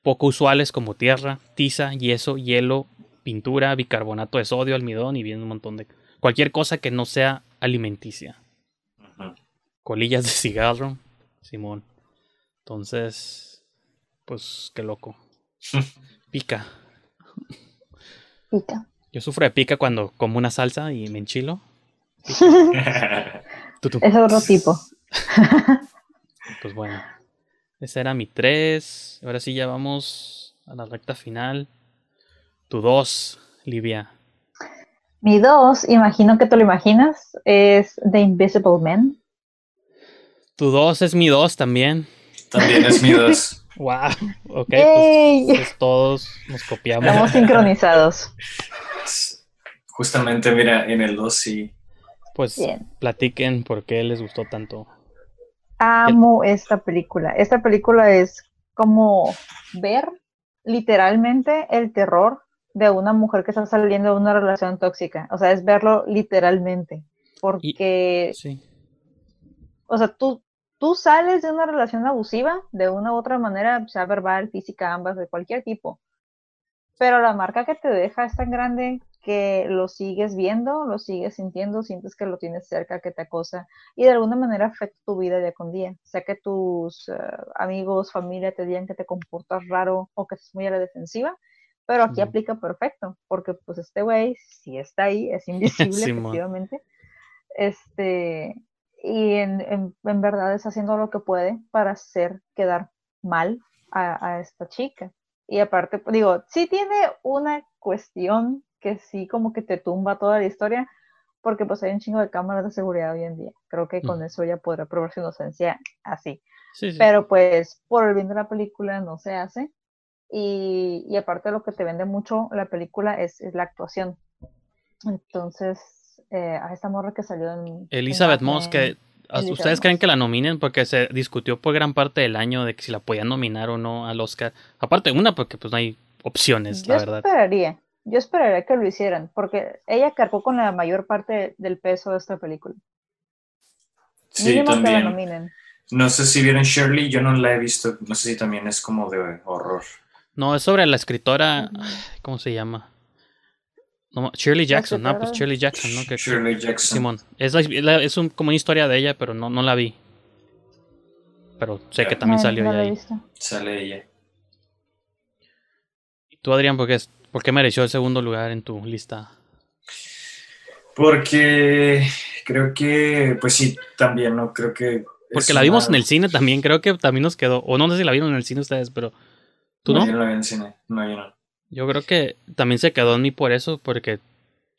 D: poco usuales como tierra, tiza, yeso, hielo, pintura, bicarbonato de sodio, almidón y bien un montón de cualquier cosa que no sea alimenticia. Colillas de cigarro, Simón. Entonces, pues qué loco. Pica.
E: Pica.
D: Yo sufro de pica cuando como una salsa y me enchilo.
E: Es otro tipo.
D: Pues bueno. Ese era mi 3. Ahora sí ya vamos a la recta final. Tu 2, Livia.
E: Mi dos, imagino que tú lo imaginas, es The Invisible Man.
D: Tu 2 es mi 2 también.
F: También es mi dos.
D: Wow. Ok, pues, pues todos nos copiamos.
E: Estamos sincronizados.
F: Justamente, mira, en el 2 sí.
D: Pues
E: Bien.
D: platiquen por qué les gustó tanto.
E: Amo esta película. Esta película es como ver literalmente el terror de una mujer que está saliendo de una relación tóxica. O sea, es verlo literalmente. Porque,
D: Sí.
E: o sea, tú, tú sales de una relación abusiva de una u otra manera, sea verbal, física, ambas, de cualquier tipo. Pero la marca que te deja es tan grande que lo sigues viendo, lo sigues sintiendo, sientes que lo tienes cerca, que te acosa y de alguna manera afecta tu vida día con día. Sea que tus eh, amigos, familia te digan que te comportas raro o que estás muy a la defensiva, pero aquí aplica perfecto, porque pues este güey sí está ahí, es invisible
D: Simón.
E: efectivamente. Este, y en, en, en verdad está haciendo lo que puede para hacer quedar mal a, a esta chica. Y aparte, digo, sí tiene una cuestión que sí como que te tumba toda la historia, porque pues hay un chingo de cámaras de seguridad hoy en día. Creo que con
D: Mm.
E: eso ella podrá probar su inocencia así.
D: Sí, sí.
E: Pero pues por el bien de la película no se hace. Y, y aparte lo que te vende mucho la película es, es la actuación. Entonces, eh, a esta morra que salió en...
D: Elizabeth
E: en-
D: Moss, que ¿a-
E: Elizabeth
D: ¿ustedes creen
E: Moss.
D: que la nominen? Porque se discutió por gran parte del año de que si la podían nominar o no al Oscar. Aparte, una, porque pues no hay opciones,
E: Yo
D: la verdad.
E: esperaría, yo esperaría que lo hicieran, porque ella cargó con la mayor parte del peso de esta película.
F: Sí,
E: Mínimo que la
F: también.
E: nominen.
F: No sé si vieron Shirley, yo no la he visto. No sé si también es como de horror.
D: No, es sobre la escritora, ¿cómo se llama? No, Shirley Jackson, no, pues. Shirley Jackson, ¿no? Que,
F: Shirley Jackson.
D: Simón. Es, la- la- es un, como una historia de ella, pero no, no la vi. Pero sé que también
E: No,
D: salió
E: no
D: ya
E: la he
D: ahí.
E: visto.
F: Sale ella.
D: ¿Y tú, Adrián, por qué, es- por qué mereció el segundo lugar en tu lista?
F: Porque creo que, pues sí, también, ¿no? Creo que.
D: Porque la vimos
F: una-
D: en el cine también, creo que también nos quedó. O no sé si la vieron en el cine ustedes, pero. ¿Tú no?
F: Yo no la vi en el cine. No, yo no.
D: Yo creo que también se quedó en mí por eso, porque.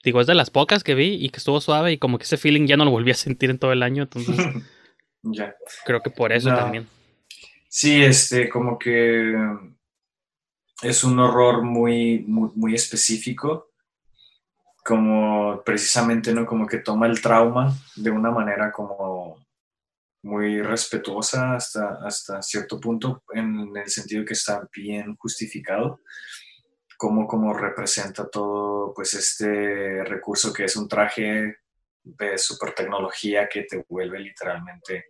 D: Digo, es de las pocas que vi y que estuvo suave y como que ese feeling ya no lo volví a sentir en todo el año, entonces
F: Ya.
D: creo que por eso
F: No.
D: también.
F: Sí, este, como que es un horror muy, muy, muy específico, como precisamente, ¿no? Como que toma el trauma de una manera como muy respetuosa hasta, hasta cierto punto, en el sentido que está bien justificado, como, como representa todo, pues, este recurso que es un traje de super tecnología que te vuelve literalmente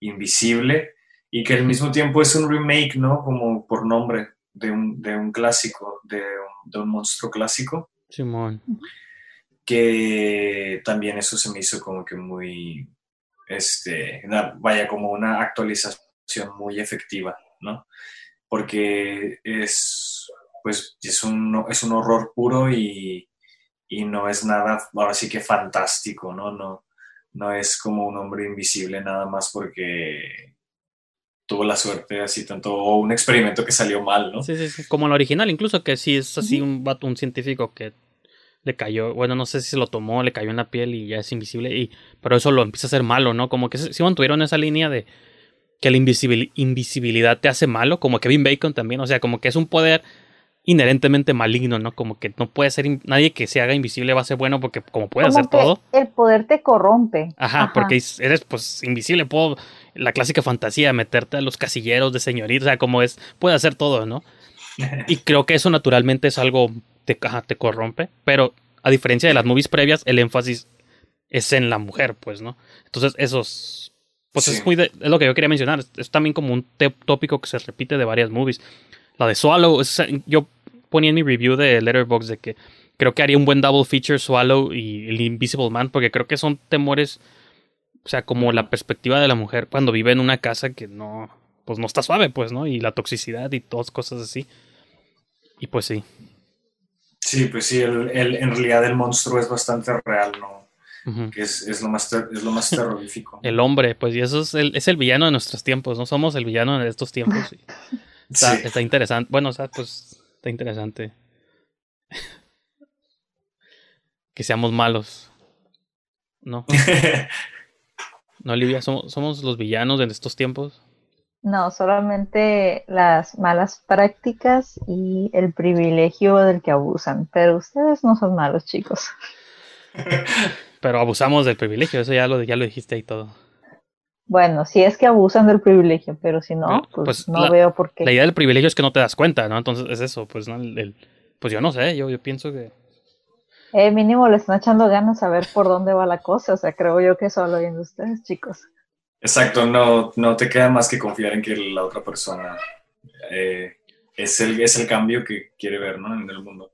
F: invisible y que al mismo tiempo es un remake, ¿no? Como por nombre de un, de un clásico, de un, de un monstruo clásico,
D: Simón.
F: que también eso se me hizo como que muy, este, vaya, como una actualización muy efectiva, ¿no? Porque es, pues, es un, es un horror puro y, y no es nada, ahora sí que fantástico, ¿no? No, no es como un hombre invisible nada más porque tuvo la suerte así tanto, o un experimento que salió mal, ¿no?
D: Sí, sí, sí. Como el original, incluso que sí es así un vato, un científico que le cayó, bueno, no sé si se lo tomó, le cayó en la piel y ya es invisible, y pero eso lo empieza a hacer malo, ¿no? Como que si mantuvieron esa línea de que la invisibil- invisibilidad te hace malo, como Kevin Bacon también, o sea, como que es un poder inherentemente maligno, ¿no? Como que no puede ser, nadie que se haga invisible va a ser bueno porque como puede
E: Como
D: hacer
E: que
D: todo.
E: El poder te corrompe.
D: Ajá, porque es- eres pues invisible, puedo, la clásica fantasía meterte a los casilleros de señorita, o sea, como es, puede hacer todo, ¿no? Y creo que eso naturalmente es algo, te, ajá, te corrompe, pero a diferencia de las movies previas, el énfasis es en la mujer, pues, ¿no? Entonces, esos, pues
F: Sí.
D: es muy, de- es lo que yo quería mencionar, es, es también como un te- tópico que se repite de varias movies. La de Swallow, yo ponía en mi review de Letterboxd de que creo que haría un buen double feature Swallow y el Invisible Man, porque creo que son temores, o sea, como la perspectiva de la mujer cuando vive en una casa que no, pues no está suave, pues, ¿no? Y la toxicidad y todas cosas así. Y pues sí.
F: Sí, pues sí, el, el- en realidad el monstruo es bastante real, ¿no? Que es, es lo más es lo más terrorífico.
D: El hombre, pues, y eso es el, es el villano de nuestros tiempos, no somos el villano de estos tiempos. y está,
F: Sí.
D: está interesante. Bueno, o sea, pues, está interesante. que seamos malos. No, no, Olivia, somos, somos los villanos de estos tiempos.
E: No, solamente las malas prácticas y el privilegio del que abusan. Pero ustedes no son malos, chicos.
D: Pero abusamos del privilegio, eso ya lo, ya lo dijiste y todo.
E: Bueno, si es que abusan del privilegio, pero si no, pues,
D: pues
E: no
D: la-
E: veo por qué.
D: La idea del privilegio es que no te das cuenta, ¿no? Entonces es eso, pues, ¿no? El- el- pues yo no sé, yo, yo pienso que...
E: Eh, mínimo le están echando ganas a ver por dónde va la cosa. O sea, creo yo que solo viendo ustedes, chicos.
F: Exacto, no, no te queda más que confiar en que la otra persona eh, es, el, es el cambio que quiere ver, ¿no? En el mundo.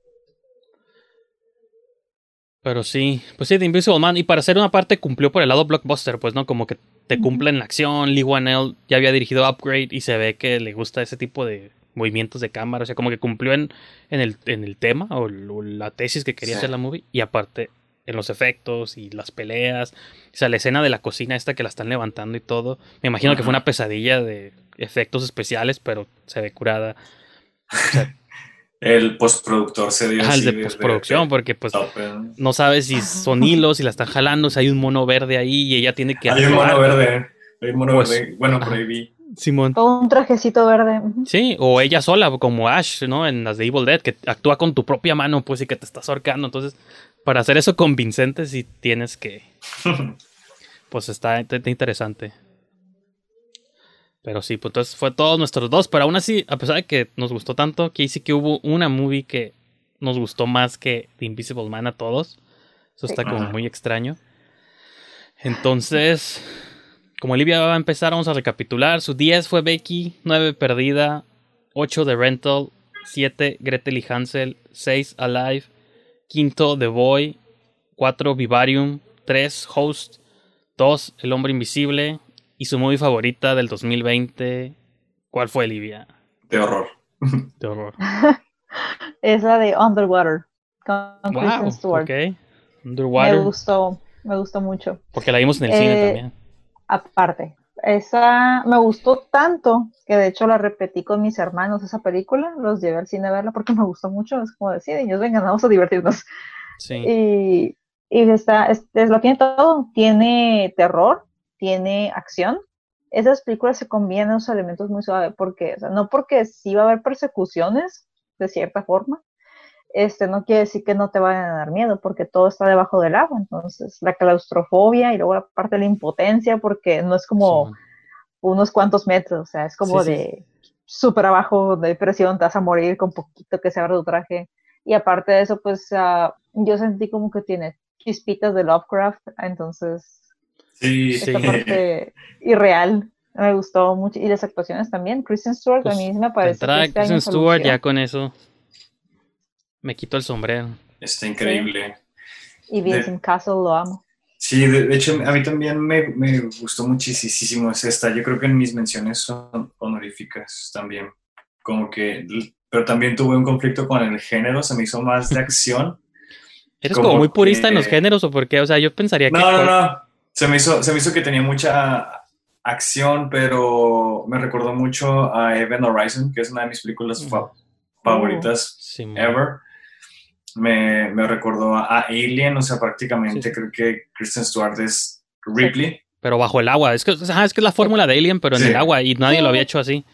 D: Pero sí, pues sí, The Invisible Man. Y para ser una parte cumplió por el lado blockbuster, pues, ¿no? Como que te cumple en la acción. Lee Wanell ya había dirigido Upgrade y se ve que le gusta ese tipo de movimientos de cámara. O sea, como que cumplió en, en, el, en el tema o, la tesis que quería
F: Sí.
D: hacer la movie. Y aparte, en los efectos y las peleas. O sea, la escena de la cocina esta que la están levantando y todo. Me imagino que fue una pesadilla de efectos especiales, pero se ve curada. O sea,
F: el postproductor se dio
D: Ajá, el de postproducción, porque pues
F: tope.
D: no sabes si son hilos, si la están jalando, si hay un mono verde ahí y ella tiene que
F: Hay un mono verde. Hay un mono
D: Pues,
F: verde. Bueno, por ahí vi.
D: Simón.
E: Todo un trajecito verde.
D: Sí, o ella sola, como Ash, ¿no? En las de Evil Dead, que actúa con tu propia mano, pues, y que te estás ahorcando. Entonces, para hacer eso convincente, sí tienes que. Pues está, está interesante. Pero sí, pues entonces fue todos nuestros dos. Pero aún así, a pesar de que nos gustó tanto, que sí que hubo una movie que nos gustó más que The Invisible Man a todos. Eso está como muy extraño. Entonces, como Olivia va a empezar, vamos a recapitular. Su 10 fue Becky, 9 Perdida, 8 The Rental, 7 Gretel y Hansel, 6 Alive, 5 The Boy, 4 Vivarium, 3 Host, 2 El Hombre Invisible y su movie favorita del 2020. ¿Cuál fue, Olivia?
F: De horror.
D: De horror.
E: Es la de Underwater. Con
D: Wow,
E: Kristen Stewart.
D: ok.
E: Me
D: Underwater.
E: gustó, me gustó mucho.
D: Porque la vimos en el cine
E: Eh,
D: también.
E: Aparte, esa me gustó tanto que de hecho la repetí con mis hermanos esa película, los llevé al cine a verla porque me gustó mucho, es como decir, ellos vengan, vamos a divertirnos.
D: Sí.
E: Y, y está, es, es- lo tiene todo, tiene terror, tiene acción. Esas películas se combinan esos elementos muy suaves, porque, o sea, no porque sí va a haber persecuciones, de cierta forma, este, no quiere decir que no te vayan a dar miedo, porque todo está debajo del agua, entonces la claustrofobia y luego la parte de la impotencia, porque no es como unos cuantos metros, o sea, es como
D: Sí, sí.
E: de súper abajo de presión, te vas a morir con poquito que se abra tu traje. Y aparte de eso, pues ah, yo sentí como que tiene chispitas de Lovecraft, entonces
F: Sí,
D: Sí.
E: esta parte irreal me gustó mucho. Y las actuaciones también, Kristen Stewart
D: Pues,
E: a mí me
D: De
E: parece
D: entrada,
E: que este
D: Kristen Stewart, ya con eso me quito el sombrero.
F: Está increíble.
E: Y Vincent Castle lo amo.
F: Sí, de, de hecho, a mí también me, me gustó muchísimo es esta. Yo creo que en mis menciones son honoríficas también. Como que, pero también tuve un conflicto con el género, se me hizo más de acción.
D: ¿Eres
F: Como
D: como muy purista en los géneros o por qué? O sea, yo pensaría que...
F: No, no, no. Se me hizo, se me hizo que tenía mucha acción, pero me recordó mucho a Event Horizon, que es una de mis películas fa- favoritas
D: Simón.
F: ever. Me, me recordó a, Alien, o sea, prácticamente
D: sí.
F: creo que Kristen Stewart es Ripley.
D: Pero bajo el agua. Es que, ajá, es que es la fórmula de Alien, pero en
F: Sí.
D: el agua. Y nadie lo había hecho así.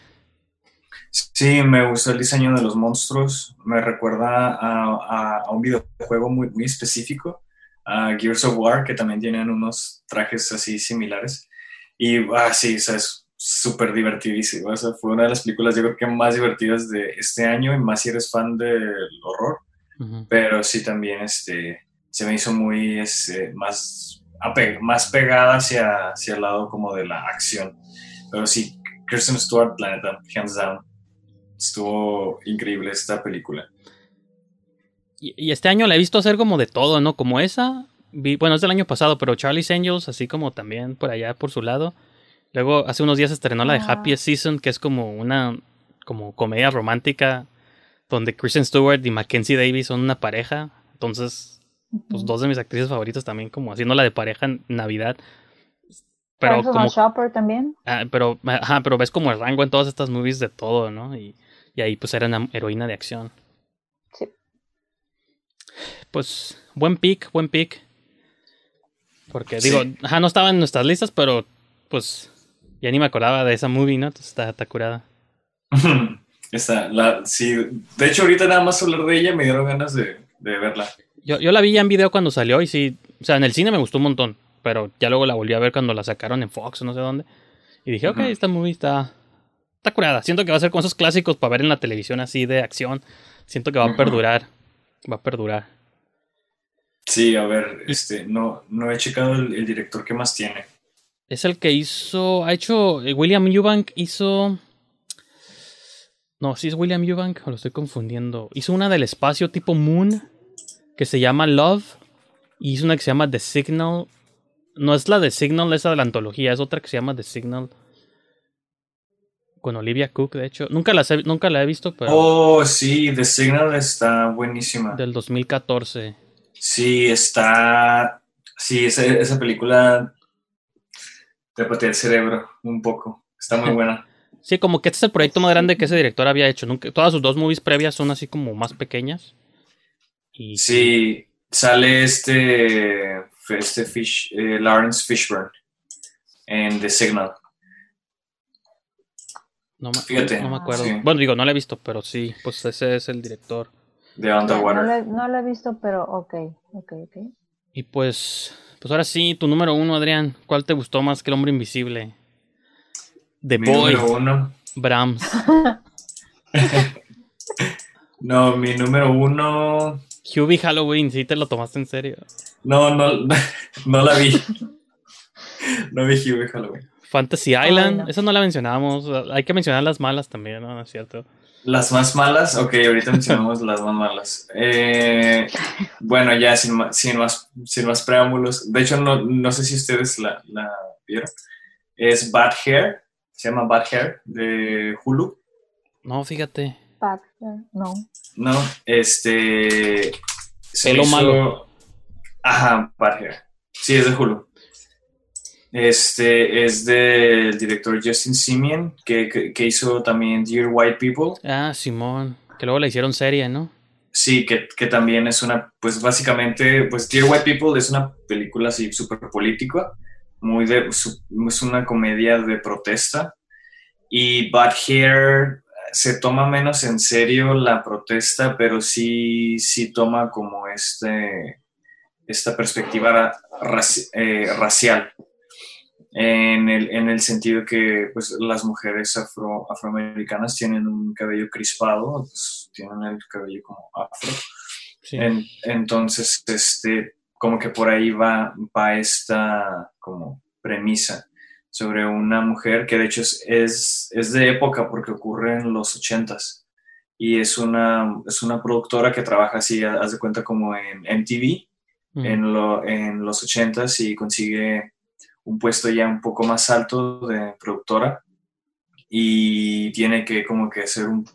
F: Sí, me gustó el diseño de los monstruos. Me recuerda a, a- a un videojuego muy, muy específico, a Gears of War, que también tienen unos trajes así similares. Y ah, sí, o sea, es súper divertidísimo. O sea, fue una de las películas, yo creo que más divertidas de este año, y más si eres fan del horror.
D: Ujú.
F: Pero sí, también este, se me hizo muy este, más, más pegada hacia, hacia el lado como de la acción. Pero sí, Kristen Stewart, la neta, hands down. Estuvo increíble esta película.
D: Y, y este año la he visto hacer como de todo, ¿no? Como esa. vi- bueno, es del año pasado, pero Charlie's Angels, así como también por allá, por su lado. Luego, hace unos días estrenó la de
E: Ah.
D: Happiest Season, que es como una como comedia romántica, donde Kristen Stewart y Mackenzie Davis son una pareja. Entonces, pues dos de mis actrices favoritas también, como haciendo la de pareja en Navidad. Pero como
E: Shopper también.
D: Ah, pero, ajá, pero ves como el rango en todas estas movies de todo, ¿no? Y, y ahí pues era una heroína de acción. Pues buen pick, buen pick. Porque
F: Sí.
D: digo, ajá, no estaba en nuestras listas, pero pues ya ni me acordaba de esa movie, ¿no? Entonces está, está curada.
F: Esta, la, sí, de hecho, ahorita nada más hablar de ella me dieron ganas de, de verla.
D: Yo, yo la vi ya en video cuando salió y sí, o sea, en el cine me gustó un montón, pero ya luego la volví a ver cuando la sacaron en Fox o no sé dónde. Y dije, ok, esta movie está, está curada. Siento que va a ser con esos clásicos para ver en la televisión así de acción. Siento que va a perdurar. Va a perdurar.
F: Sí, a ver, este, no, no he checado el, el director que más tiene.
D: Es el que hizo. Ha hecho. eh, William Eubank hizo. No, sí es William Eubank, o lo estoy confundiendo. Hizo una del espacio tipo Moon. Que se llama Love. Y hizo una que se llama The Signal. No es la de Signal, esa de la antología. Es otra que se llama The Signal. Con Olivia Cook, de hecho. Nunca, las he- nunca la he visto, pero.
F: Oh, sí, The Signal está buenísima.
D: Del 2014.
F: Sí, está. Sí, esa, esa película te patea el cerebro un poco. Está muy buena.
D: Sí, como que este es el proyecto más grande que ese director había hecho. Nunca, todas sus dos movies previas son así como más pequeñas. Y
F: Sí, sale este. Este Fish, eh, Lawrence Fishburne en The Signal.
D: No, me-
F: Fíjate,
D: no me acuerdo.
F: sí.
D: Bueno, digo, no la he visto, pero sí, pues ese es el director.
F: de
E: No,
F: Underwater.
E: lo he- no lo he visto, pero ok, ok, ok.
D: Y pues, pues ahora sí, tu número uno, Adrián. ¿Cuál te gustó más que el hombre invisible? The
F: Mi
D: Boy,
F: número uno.
D: Brahms.
F: No, mi número uno.
D: Hubie Halloween, sí te lo tomaste en serio.
F: No, no, no la vi. No vi Hubie Halloween.
D: Fantasy Island,
E: no.
D: esa no la mencionamos. Hay que mencionar las malas también, ¿no? ¿No es cierto?
F: Las más malas, ok, ahorita mencionamos las más malas. Eh, bueno, ya sin, sin, más, sin más preámbulos. De hecho, no, no sé si ustedes la, la vieron. Es Bad Hair, se llama Bad Hair de Hulu.
D: No, fíjate.
E: Pat, eh, no.
F: No, este. se
D: Pelo
F: hizo-
D: malo.
F: Ajá, Bad Hair. Sí, es de Hulu. Este es del director Justin Simeon, que, que, que hizo también Dear White People.
D: Ah, Simón. Que luego la hicieron serie, ¿no?
F: Sí, que, que también es una, pues básicamente, pues Dear White People es una película así súper política, muy de, es una comedia de protesta. Y Bad Hair se toma menos en serio la protesta, pero sí, sí toma como este, esta perspectiva raci- eh, racial. En el, en el sentido que pues, las mujeres afro, afroamericanas tienen un cabello crispado, pues, tienen el cabello como afro.
D: Sí.
F: En- entonces, este, como que por ahí va, va esta como premisa sobre una mujer que de hecho es, es, es de época porque ocurre en los ochentas y es una, es una productora que trabaja así, haz de cuenta como en MTV
D: Mm.
F: en, lo, en los ochentas y consigue un puesto ya un poco más alto de productora y tiene que como que hacer un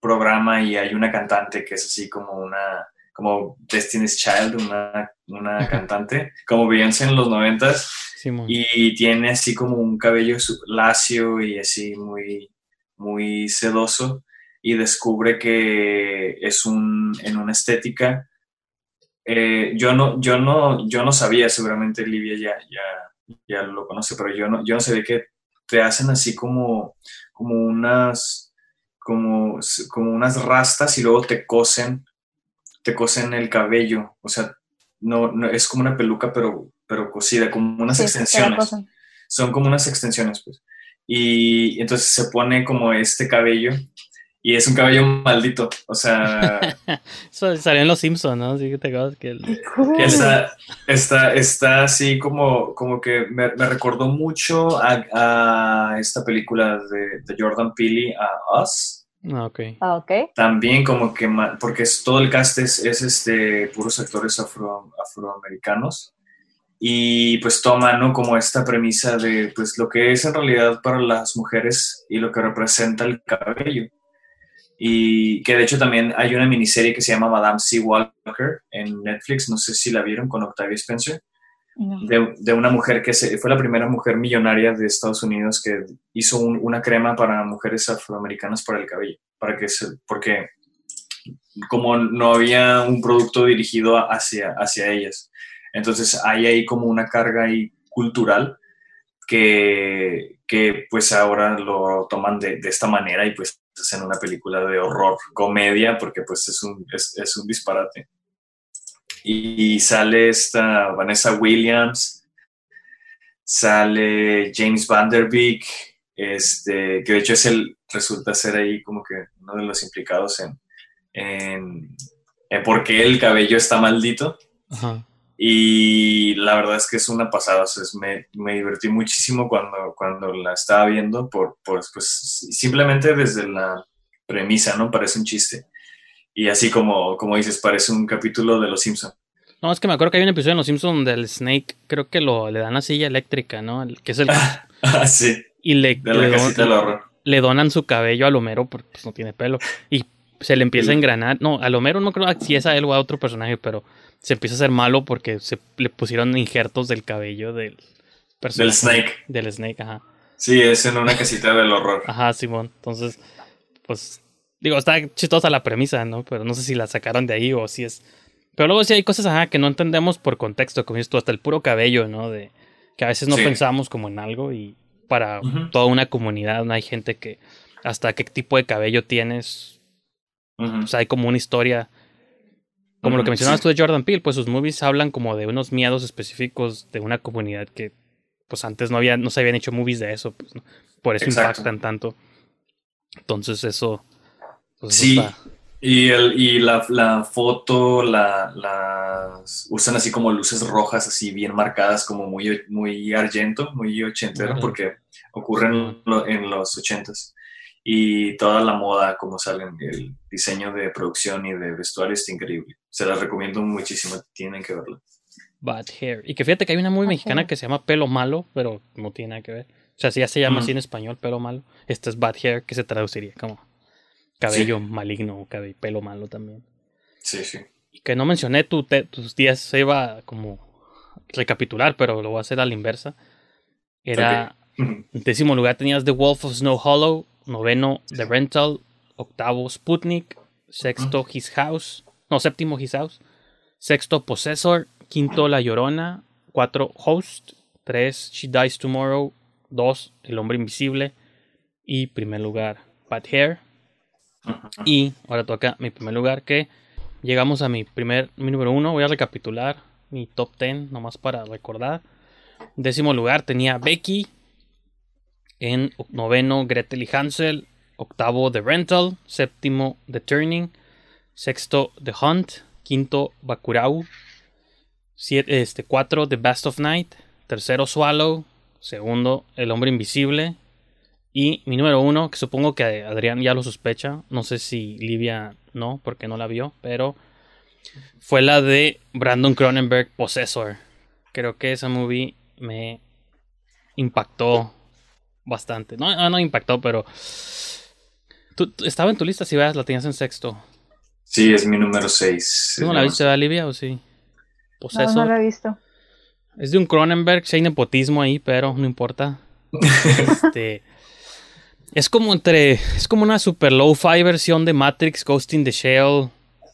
F: programa y hay una cantante que es así como una como Destiny's Child, una, una cantante, como Beyoncé en los noventas,
D: Simón.
F: y tiene así como un cabello lacio y así muy, muy sedoso y descubre que es un, en una estética. eh, yo, no, yo, no, yo no sabía, seguramente Livia ya, ya, ya lo conoce, pero yo no, yo no sabía que te hacen así como, como unas como, como unas rastas y luego te cosen, te cosen el cabello, o sea, no, no es como una peluca pero, pero cosida, como unas
E: Sí,
F: extensiones. son como unas extensiones, pues. Y entonces se pone como este cabello y es un cabello maldito, o sea,
D: Eso salió en Los Simpsons, ¿no? Así que te acuerdas que el-
F: que está, está, está así como, como que me, me recordó mucho a, a esta película de, de Jordan Peele, a Us.
D: Ah, ok.
E: Ah, ok.
F: También como que, porque es, todo el cast es, es, este, puros actores afro, afroamericanos. Y pues toma, ¿no? Como esta premisa de, pues, lo que es en realidad para las mujeres y lo que representa el cabello. Y que de hecho también hay una miniserie que se llama Madame C. Walker en Netflix, no sé si la vieron, con Octavia Spencer
E: No.
F: de, de una mujer que se, fue la primera mujer millonaria de Estados Unidos que hizo un- una crema para mujeres afroamericanas para el cabello, para que se, porque como no había un producto dirigido hacia, hacia ellas. Entonces hay ahí como una carga ahí cultural que, que pues ahora lo toman de, de esta manera y pues hacen una película de horror, comedia, porque pues es un, es, es un disparate y sale esta Vanessa Williams, sale James Vanderbeek, este, que de hecho es el, resulta ser ahí como que uno de los implicados en, en, en por qué el cabello está maldito.
D: Ajá.
F: Y la verdad es que es una pasada, o sea, es- me, me divertí muchísimo cuando, cuando la estaba viendo, por, por, pues simplemente desde la premisa, ¿no? Parece un chiste. Y así como, como dices, parece un capítulo de Los Simpson.
D: No, es que me acuerdo que hay un episodio en Los Simpsons donde el Snake creo que lo le dan la silla eléctrica, ¿no? El- que es el
F: Ah, sí,
D: y le,
F: de la
D: le, don-
F: casita del horror.
D: le donan su cabello al Homero porque pues, no tiene pelo. Y se le empieza a engranar. No, a Homero no creo si es a él o a otro personaje, pero se empieza a hacer malo porque se le pusieron injertos del cabello del personaje.
F: Del Snake.
D: Del Snake, ajá.
F: Sí, es en una casita del horror.
D: Ajá, Simón. Entonces, pues, digo, está chistosa la premisa, ¿no? Pero no sé si la sacaron de ahí o si es... Pero luego sí hay cosas, ajá, que no entendemos por contexto, como dices tú, hasta el puro cabello, ¿no? De que a veces no
F: Sí.
D: pensamos como en algo y para toda una comunidad, ¿no? Hay gente que hasta qué tipo de cabello tienes,
F: Ujú.
D: o sea, hay como una historia. Como lo que mencionabas
F: sí.
D: tú de Jordan Peele, pues sus movies hablan como de unos miedos específicos de una comunidad que pues antes no había, no se habían hecho movies de eso, pues, ¿no? Por eso
F: Exacto.
D: impactan tanto. Entonces eso. Pues, eso
F: Sí,
D: está-
F: y, el, y la, la foto, la, las usan así como luces rojas, así bien marcadas, como muy, muy argento, muy ochentero, porque ocurren en los ochentas. Y toda la moda, como salen, el diseño de producción y de vestuario está increíble. Se las recomiendo muchísimo, tienen que verla.
D: Bad Hair. Y que fíjate que hay una muy mexicana que se llama Pelo Malo, pero no tiene nada que ver. O sea, si ya se llama así en español, Pelo Malo. Esta es Bad Hair, que se traduciría como cabello maligno o cabello, pelo malo también.
F: Sí, sí.
D: Y que no mencioné tu te- tus días, se iba a como recapitular, pero lo voy a hacer a la inversa. Era, en décimo lugar tenías The Wolf of Snow Hollow, noveno The Rental, octavo Sputnik, sexto His House, no, séptimo His House, sexto Possessor, quinto La Llorona, cuatro Host, tres She Dies Tomorrow, dos El Hombre Invisible. Y primer lugar Bad Hair. Y ahora toca mi primer lugar que llegamos a mi primer, mi número uno. Voy a recapitular mi top 10 nomás para recordar. Décimo lugar tenía Becky. En noveno Gretel y Hansel. Octavo The Rental. Séptimo The Turning. Sexto The Hunt. Quinto Bakurau. Siete, este, cuatro The Best of Night. Tercero Swallow. Segundo El Hombre Invisible. Y mi número uno, que supongo que Adrián ya lo sospecha, no sé si Livia no, porque no la vio, pero fue la de Brandon Cronenberg, Possessor. Creo que esa movie me impactó bastante. No, no, no impactó, pero tú, tú- estaba en tu lista si veas, la tenías en sexto.
F: Sí, es mi número 6.
D: ¿Tú no la viste, verdad, Livia, o sí?
E: No,
D: Possessor.
E: no lo he visto.
D: Es de un Cronenberg, si hay nepotismo ahí, pero no importa. Este, es como entre. Es como una super low-fi versión de Matrix Ghost in the Shell.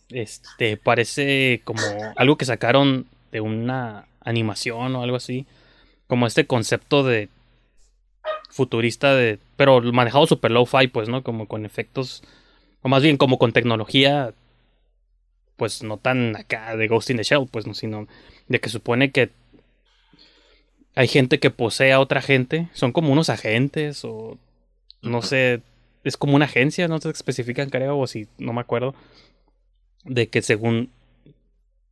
D: Este, parece como algo que sacaron de una animación o algo así. Como este concepto de futurista de. Pero manejado super low-fi, pues, ¿no? Como con efectos. O más bien como con tecnología. Pues no tan acá de Ghost in the Shell, pues, no, sino de que supone que hay gente que posee a otra gente, son como unos agentes o no sé, es como una agencia, no se especifican creo o si no me acuerdo de que según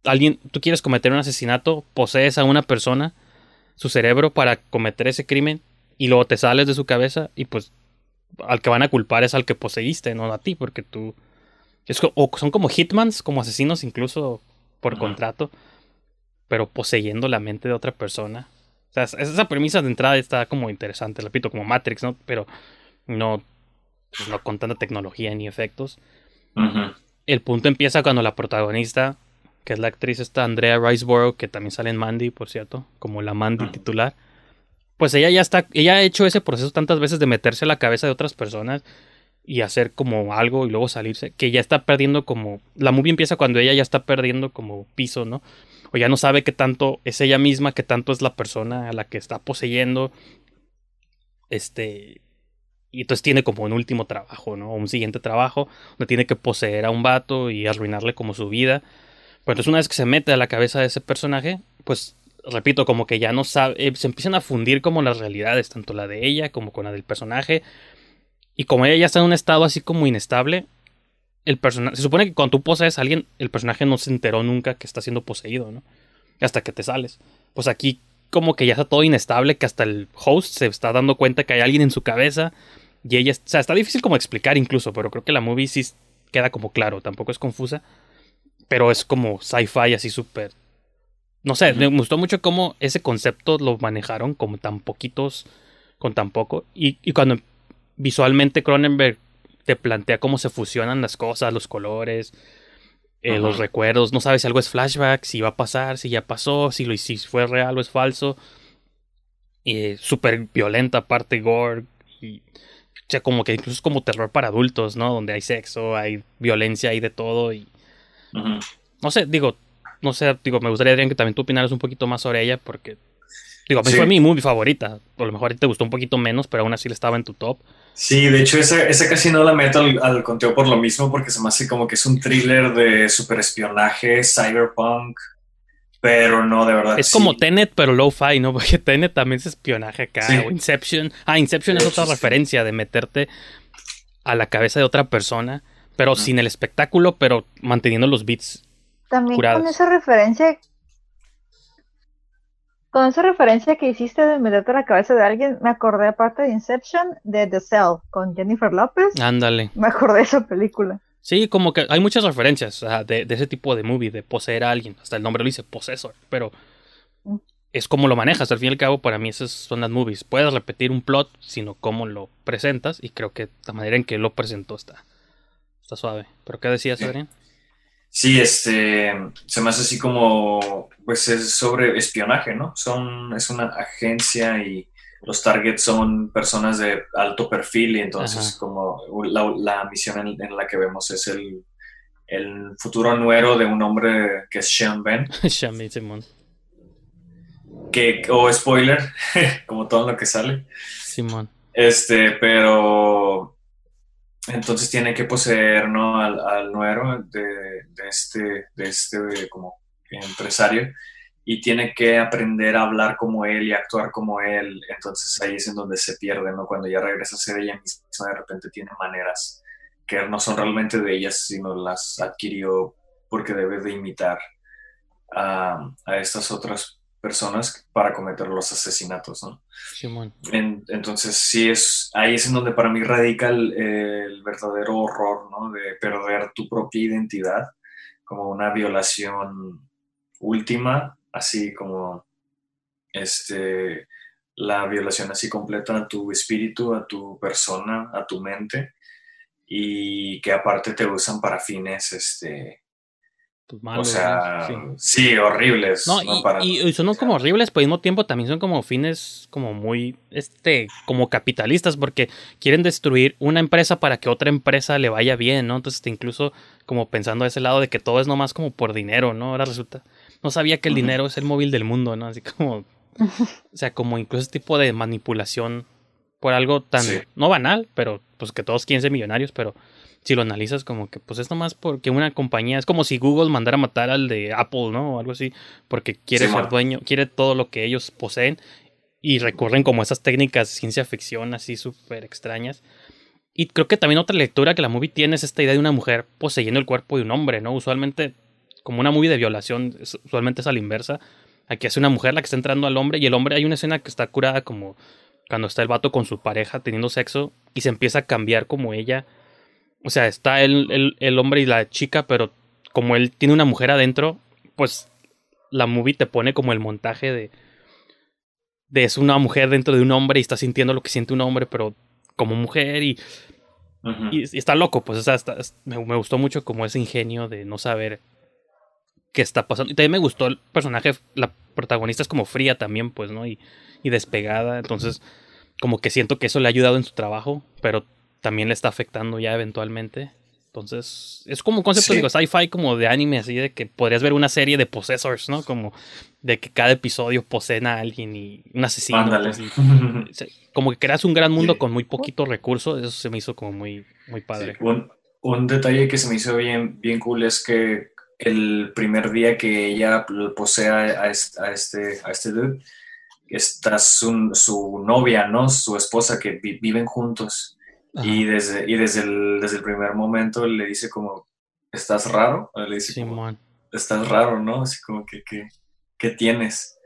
D: alguien tú quieres cometer un asesinato, posees a una persona su cerebro para cometer ese crimen y luego te sales de su cabeza y pues al que van a culpar es al que poseíste, no a ti, porque tú es o son como hitmans, como asesinos incluso por
F: Ajá.
D: contrato, pero poseyendo la mente de otra persona. O sea, es- esa premisa de entrada está como interesante, repito, como Matrix, ¿no? Pero no, pues, no con tanta tecnología ni efectos. El punto empieza cuando la protagonista, que es la actriz esta Andrea Riseborough, que también sale en Mandy, por cierto, como la Mandy titular, pues ella ya está, ella ha hecho ese proceso tantas veces de meterse a la cabeza de otras personas y hacer como algo y luego salirse, que ya está perdiendo como, la movie empieza cuando ella ya está perdiendo como piso, ¿no? O ya no sabe qué tanto es ella misma, qué tanto es la persona a la que está poseyendo, este, y entonces tiene como un último trabajo, ¿no? Un siguiente trabajo donde tiene que poseer a un vato y arruinarle como su vida. Pero entonces una vez que se mete a la cabeza de ese personaje, pues repito, como que ya no sabe, eh, se empiezan a fundir como las realidades, tanto la de ella como con la del personaje. Y como ella ya está en un estado así como inestable, el personaje, se supone que cuando tú posees a alguien, el personaje no se enteró nunca que está siendo poseído, ¿no? Hasta que te sales. Pues aquí como que ya está todo inestable, que hasta el host se está dando cuenta que hay alguien en su cabeza y ella, o sea, está difícil como explicar incluso, pero creo que la movie sí queda como claro, tampoco es confusa, pero es como sci-fi así súper... No sé, me gustó mucho cómo ese concepto lo manejaron como tan poquitos, con tan poco, y, y cuando visualmente Cronenberg te plantea cómo se fusionan las cosas, los colores, eh, los recuerdos. No sabes si algo es flashback, si va a pasar, si ya pasó, si, lo, si fue real o es falso. Y súper violenta, aparte gore. Y, o sea, como que incluso es como terror para adultos, ¿no? Donde hay sexo, hay violencia, hay de todo. Y no sé, digo, no sé, digo, me gustaría, Adrián, que también tú opinaras un poquito más sobre ella, porque, digo,
F: Sí.
D: fue mi movie favorita. A lo mejor a ti te gustó un poquito menos, pero aún así le estaba en tu top.
F: Sí, de hecho, esa, esa casi no la meto al, al conteo por lo mismo, porque se me hace como que es un thriller de superespionaje, cyberpunk, pero no, de verdad.
D: Es
F: sí.
D: como Tenet, pero low-fi, ¿no? Porque Tenet también es espionaje acá.
F: Sí.
D: O Inception. Ah, Inception es otra referencia de meterte a la cabeza de otra persona, pero sin el espectáculo, pero manteniendo los beats.
E: También con esa referencia, con esa referencia que hiciste de meterte a la cabeza de alguien, me acordé aparte de Inception, de The Cell, con Jennifer Lopez.
D: Ándale.
E: Me acordé de esa película.
D: Sí, como que hay muchas referencias de, de ese tipo de movie, de poseer a alguien. Hasta el nombre lo dice, possessor. Pero
E: Mm.
D: es como lo manejas. Al fin y al cabo, para mí esas son las movies. Puedes repetir un plot, sino cómo lo presentas. Y creo que la manera en que lo presentó está, está suave. ¿Pero qué decías. Adrián?
F: Sí, este, se me hace así como, pues es sobre espionaje, ¿no? Son, es una agencia y los targets son personas de alto perfil y entonces
D: Ajá.
F: como la, la misión en, en la que vemos es el, el futuro nuero de un hombre que es Sean Ben,
D: Shami Simón.
F: que, o spoiler, como todo lo que sale,
D: Simón.
F: este, pero entonces tiene que poseer. Al, al nuero de, de este, de este como empresario y tiene que aprender a hablar como él y actuar como él. Entonces ahí es en donde se pierde, ¿no? Cuando ya regresa a ser ella misma, de repente tiene maneras que no son realmente de ellas, sino las adquirió porque debe de imitar a, a estas otras personas para cometer los asesinatos, ¿no?
D: Simón.
F: En- entonces sí es, ahí es en donde para mí radica el, el verdadero horror, ¿no? De perder tu propia identidad como una violación última, así como este, la violación así completa a tu espíritu, a tu persona, a tu mente, y que aparte te usan para fines, este,
D: Pues
F: o
D: malos,
F: sea,
D: ¿no? Sí.
F: sí, horribles.
D: No,
F: ¿no?
D: y,
F: Para-
D: y- son como horribles, pero al mismo tiempo también son como fines como muy, este, como capitalistas, porque quieren destruir una empresa para que otra empresa le vaya bien, ¿no? Entonces, este, incluso como pensando a ese lado de que todo es nomás como por dinero, ¿no? Ahora resulta, no sabía que el dinero es el móvil del mundo, ¿no? Así como, o sea, como incluso ese tipo de manipulación por algo tan,
F: Sí.
D: no banal, pero pues que todos quieren ser millonarios, pero si lo analizas como que pues es nomás porque una compañía, es como si Google mandara a matar al de Apple, ¿no? O algo así, porque quiere
F: Sí,
D: ser dueño, quiere todo lo que ellos poseen y recurren como a esas técnicas de ciencia ficción así súper extrañas. Y creo que también otra lectura que la movie tiene es esta idea de una mujer poseyendo el cuerpo de un hombre, ¿no? Usualmente, como una movie de violación, usualmente es a la inversa. Aquí es una mujer la que está entrando al hombre y el hombre, hay una escena que está curada como cuando está el vato con su pareja teniendo sexo y se empieza a cambiar como ella. O sea, está el, el, el hombre y la chica, pero como él tiene una mujer adentro, pues la movie te pone como el montaje de, de es una mujer dentro de un hombre y está sintiendo lo que siente un hombre, pero como mujer y, y, y está loco, pues o sea, está- es- me, me gustó mucho como ese ingenio de no saber qué está pasando. Y también me gustó el personaje, la protagonista es como fría también, pues, ¿no? Y, y despegada, entonces como que siento que eso le ha ayudado en su trabajo, pero también le está afectando ya eventualmente. Entonces, es como un concepto,
F: Sí.
D: digo, sci-fi como de anime, así de que podrías ver una serie de possessors, ¿no? Como de que cada episodio poseen a alguien y un asesino. Pues, y- como que creas un gran mundo
F: Sí.
D: con muy poquito recurso, eso se me hizo como muy, muy padre.
F: Sí, un, un detalle que se me hizo bien, bien cool es que el primer día que ella posee a, a es- a este, a este dude, está su, su novia, ¿no? Su esposa, que vi- viven juntos.
D: Ajá.
F: Y desde, y desde el, desde el primer momento le dice como, ¿estás raro? O Le dice como,
D: Simón.
F: estás raro, ¿no? Así como que, que, ¿qué tienes?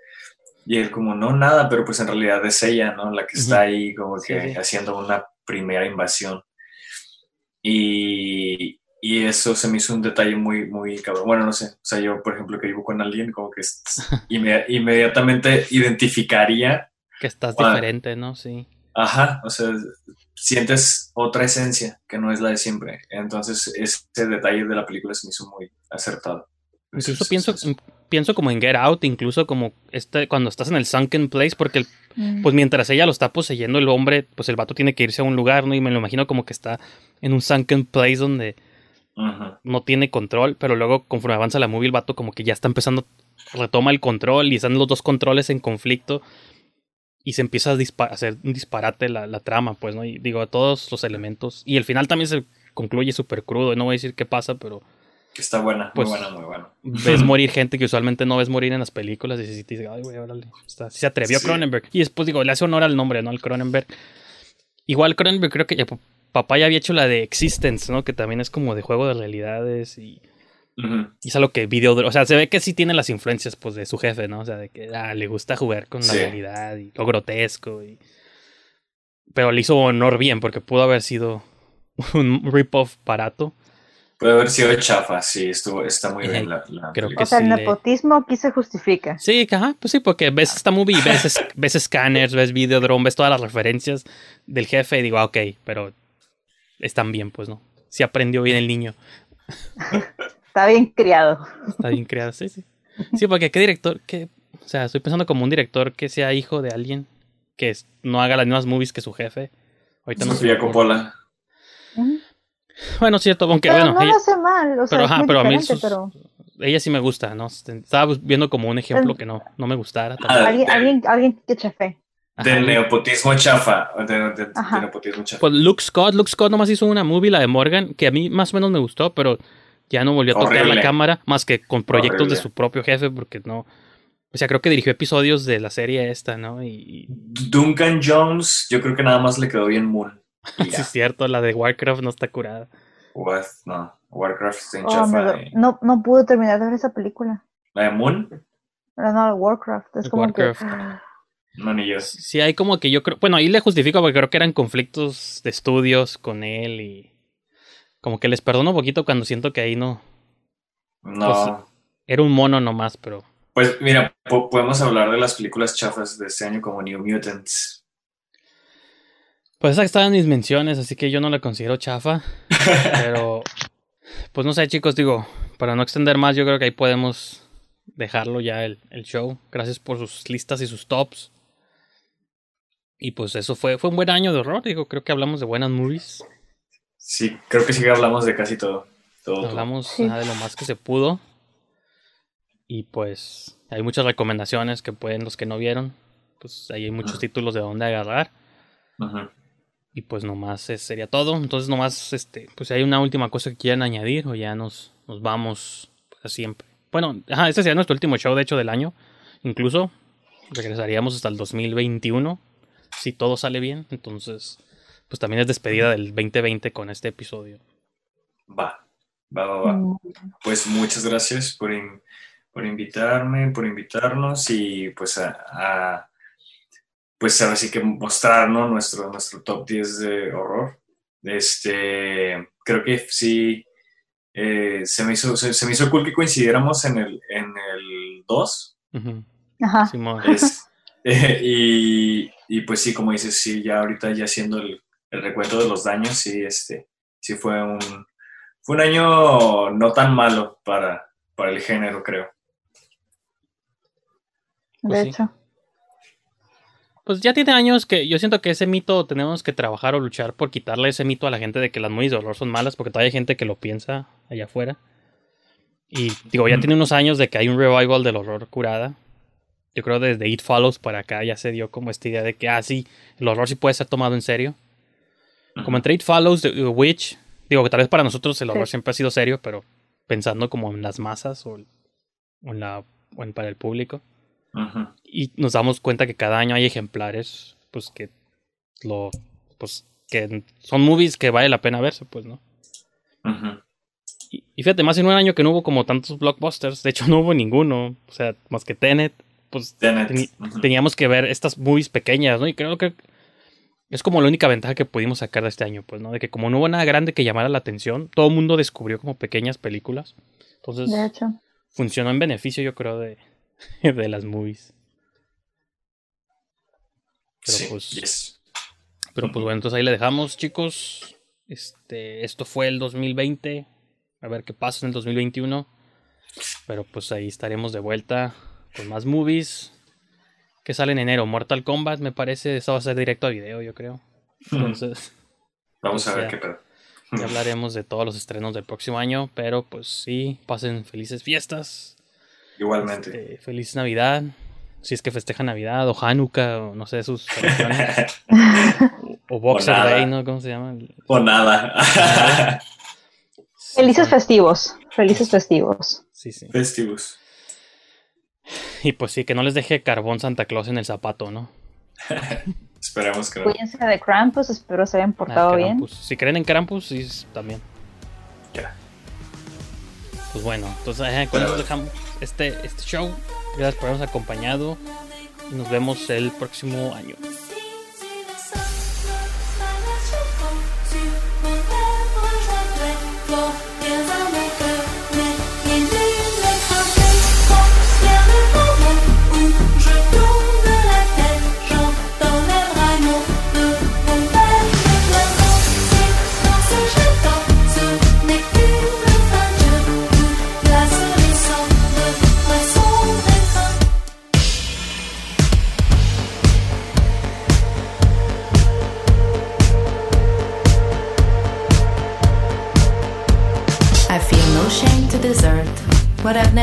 F: Y él como, no, nada, pero pues en realidad es ella, ¿no? La que está ahí como que
D: sí.
F: haciendo una primera invasión. Y, y eso se me hizo un detalle muy, muy cabrón. Bueno, no sé, o sea, yo, por ejemplo, que vivo con alguien, como que es- inme- inmediatamente identificaría
D: Que estás diferente, ¿no? Sí.
F: Ajá, o sea, sientes otra esencia que no es la de siempre. Entonces, ese detalle de la película se me hizo muy acertado.
D: Incluso pienso, pienso como en Get Out, incluso como este, cuando estás en el Sunken Place, porque
E: Mm.
D: pues mientras ella lo está poseyendo el hombre, pues el vato tiene que irse a un lugar, ¿no? Y me lo imagino como que está en un Sunken Place donde no tiene control, pero luego conforme avanza la movie el vato como que ya está empezando, retoma el control y están los dos controles en conflicto y se empieza a, a hacer un disparate la, la trama, pues, ¿no? Y digo, todos los elementos. Y el final también se concluye súper crudo, no voy a decir qué pasa, pero
F: Que está buena,
D: Pues-
F: muy buena, muy buena.
D: ves morir gente que usualmente no ves morir en las películas y sí te dice, ay, güey, órale. Está- se atrevió
F: Sí.
D: Cronenberg. Y después digo, le hace honor al nombre, ¿no? Al Cronenberg. Igual Cronenberg creo que ya, papá ya había hecho la de Existence, ¿no? Que también es como de juego de realidades y, Y es a lo que video... O sea, se ve que sí tiene las influencias, pues, de su jefe, ¿no? O sea, de que ah, le gusta jugar con la realidad y lo grotesco y... Pero le hizo honor bien porque pudo haber sido un rip-off barato.
F: Puede haber sido chafa, sí, estuvo, está muy bien la, la
D: creo que
E: O sea, el
D: le-
E: nepotismo aquí se justifica.
D: Sí, ajá, pues sí, porque ves esta movie ves, es- ves scanners, ves Videodrome, ves todas las referencias del jefe y digo, ah, ok, pero están bien, pues, ¿no? Sí aprendió bien el niño.
E: Está bien criado.
D: Está bien creado, sí, sí. Sí, porque qué director, que, o sea, estoy pensando como un director que sea hijo de alguien que no haga las mismas movies que su jefe. Ahorita no
F: Sofía. Coppola.
D: Bueno, cierto, aunque
E: Pero
D: bueno,
E: no
D: ella,
E: lo hace mal, o sea,
D: pero
E: es
D: ajá,
E: muy
D: pero a mí
E: diferente,
D: sus-
E: pero
D: ella sí me gusta, ¿no? Estaba viendo como un ejemplo que no, no me gustara.
F: Ah,
E: alguien, alguien, alguien que chafe.
F: De
D: Ajá.
F: nepotismo chafa. De, de- nepotismo chafa.
D: Pues Luke Scott, Luke Scott nomás hizo una movie, la de Morgan, que a mí más o menos me gustó, pero ya no volvió a tocar
F: Horrible.
D: la cámara más que con proyectos
F: Horrible.
D: de su propio jefe, porque no. O sea, creo que dirigió episodios de la serie esta, ¿no? Y,
F: Duncan Jones, yo creo que nada más le quedó bien Moon.
D: Sí es cierto, la de Warcraft no está curada.
F: What? No, Warcraft está
E: Oh,
F: eh.
E: no, no pude terminar de ver esa película.
F: La de Moon,
E: Pero no, Warcraft. Es como
D: Warcraft.
E: que.
F: no ni yo.
D: Sí, hay como que yo creo. Bueno, ahí le justifico porque creo que eran conflictos de estudios con él y. Como que les perdono un poquito cuando siento que ahí no.
F: No.
D: Era un mono nomás, pero.
F: Pues mira, po- podemos hablar de las películas chafas de este año como New Mutants.
D: Pues esa estaba en mis menciones, así que yo no la considero chafa. Pero, pues no sé, chicos, digo, para no extender más, yo creo que ahí podemos dejarlo ya el, el show. Gracias por sus listas y sus tops. Y pues eso fue, fue un buen año de horror, digo, creo que hablamos de buenas movies.
F: Sí, creo que sí que hablamos de casi todo.
D: Hablamos
E: Sí.
D: de lo más que se pudo. Y pues hay muchas recomendaciones que pueden los que no vieron. Pues ahí hay muchos títulos de dónde agarrar.
F: Ujú.
D: Y pues nomás sería todo. Entonces nomás, este, pues si hay una última cosa que quieran añadir o ya nos, nos vamos para siempre. Bueno, ajá, este sería nuestro último show de hecho del año. Incluso regresaríamos hasta el 2021 si todo sale bien. Entonces, pues también es despedida del 2020 con este episodio.
F: Va, va, va, va. Pues muchas gracias por, in- por invitarme, por invitarnos y pues a, a- pues ahora sí que mostrarnos nuestro, nuestro top 10 de horror. Este, creo que sí, eh, se, me hizo, se, se me hizo cool que coincidiéramos en el, en el 2.
D: Ujú.
E: Ajá.
F: Es- eh, y, y pues sí, como dices, sí, ya ahorita ya haciendo el, el recuento de los daños, sí, este, sí fue un, fue un año no tan malo para, para el género, creo.
E: De
D: Pues sí.
E: hecho.
D: Pues ya tiene años que yo siento que ese mito tenemos que trabajar o luchar por quitarle ese mito a la gente de que las movies de horror son malas, porque todavía hay gente que lo piensa allá afuera. Y digo, ya
F: Mm.
D: tiene unos años de que hay un revival del horror curada. Yo creo desde It Follows para acá ya se dio como esta idea de que, ah, sí, el horror sí puede ser tomado en serio. Como entre It Follows, The Witch, digo que tal vez para nosotros el horror
E: Sí.
D: siempre ha sido serio, pero pensando como en las masas o, o en la, o en para el público
F: Ujú.
D: y nos damos cuenta que cada año hay ejemplares pues que lo pues que son movies que vale la pena verse pues no
F: Ujú.
D: y, y fíjate más en un año que no hubo como tantos blockbusters de hecho no hubo ninguno o sea más que Tenet pues
F: Tenet,
D: teníamos que ver estas movies pequeñas no y creo que es como la única ventaja que pudimos sacar de este año pues no de que como no hubo nada grande que llamara la atención todo el mundo descubrió como pequeñas películas entonces
E: De hecho.
D: funcionó en beneficio yo creo de de las movies Pero
F: Sí,
D: pues-
F: yes.
D: Pero pues bueno, entonces ahí le dejamos, chicos. Este, esto fue el 2020. A ver qué pasa en el 2021. Pero pues ahí estaremos de vuelta con más movies. Que sale en enero. Mortal Kombat, me parece. Eso va a ser directo a video, yo creo. Entonces.
F: Vamos a ver
D: ya-
F: qué pedo.
D: Ya hablaremos de todos los estrenos del próximo año. Pero pues sí, pasen felices fiestas.
F: Igualmente.
D: Eh, feliz Navidad. Si es que festeja Navidad o Hanukkah o no sé sus tradiciones. o Boxer
F: nada.
D: Day, ¿no? ¿Cómo se llama?
F: o nada.
E: Felices festivos. Felices festivos.
D: Sí, sí.
F: Festivus.
D: Y pues sí, que no les deje carbón Santa Claus en el zapato, ¿no?
F: Esperemos que no.
E: Cuídense de Krampus. Espero se hayan portado
D: Ah,
E: bien.
D: Si creen en Krampus, sí, también.
F: Ya.
D: Pues bueno, entonces eh, con
F: bueno.
D: dejamos este, este show. Gracias por habernos acompañado. Y nos vemos el próximo año.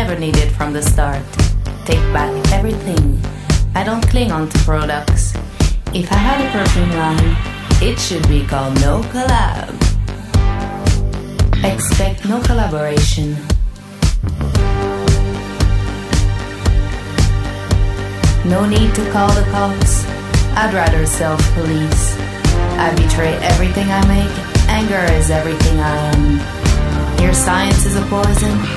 C: Never needed from the start. Take back everything. I don't cling on to products. If I had a perfume line, it should be called No Collab. Expect no collaboration. No need to call the cops. I'd rather self police. I betray everything I make. Anger is everything I am. Your science is a poison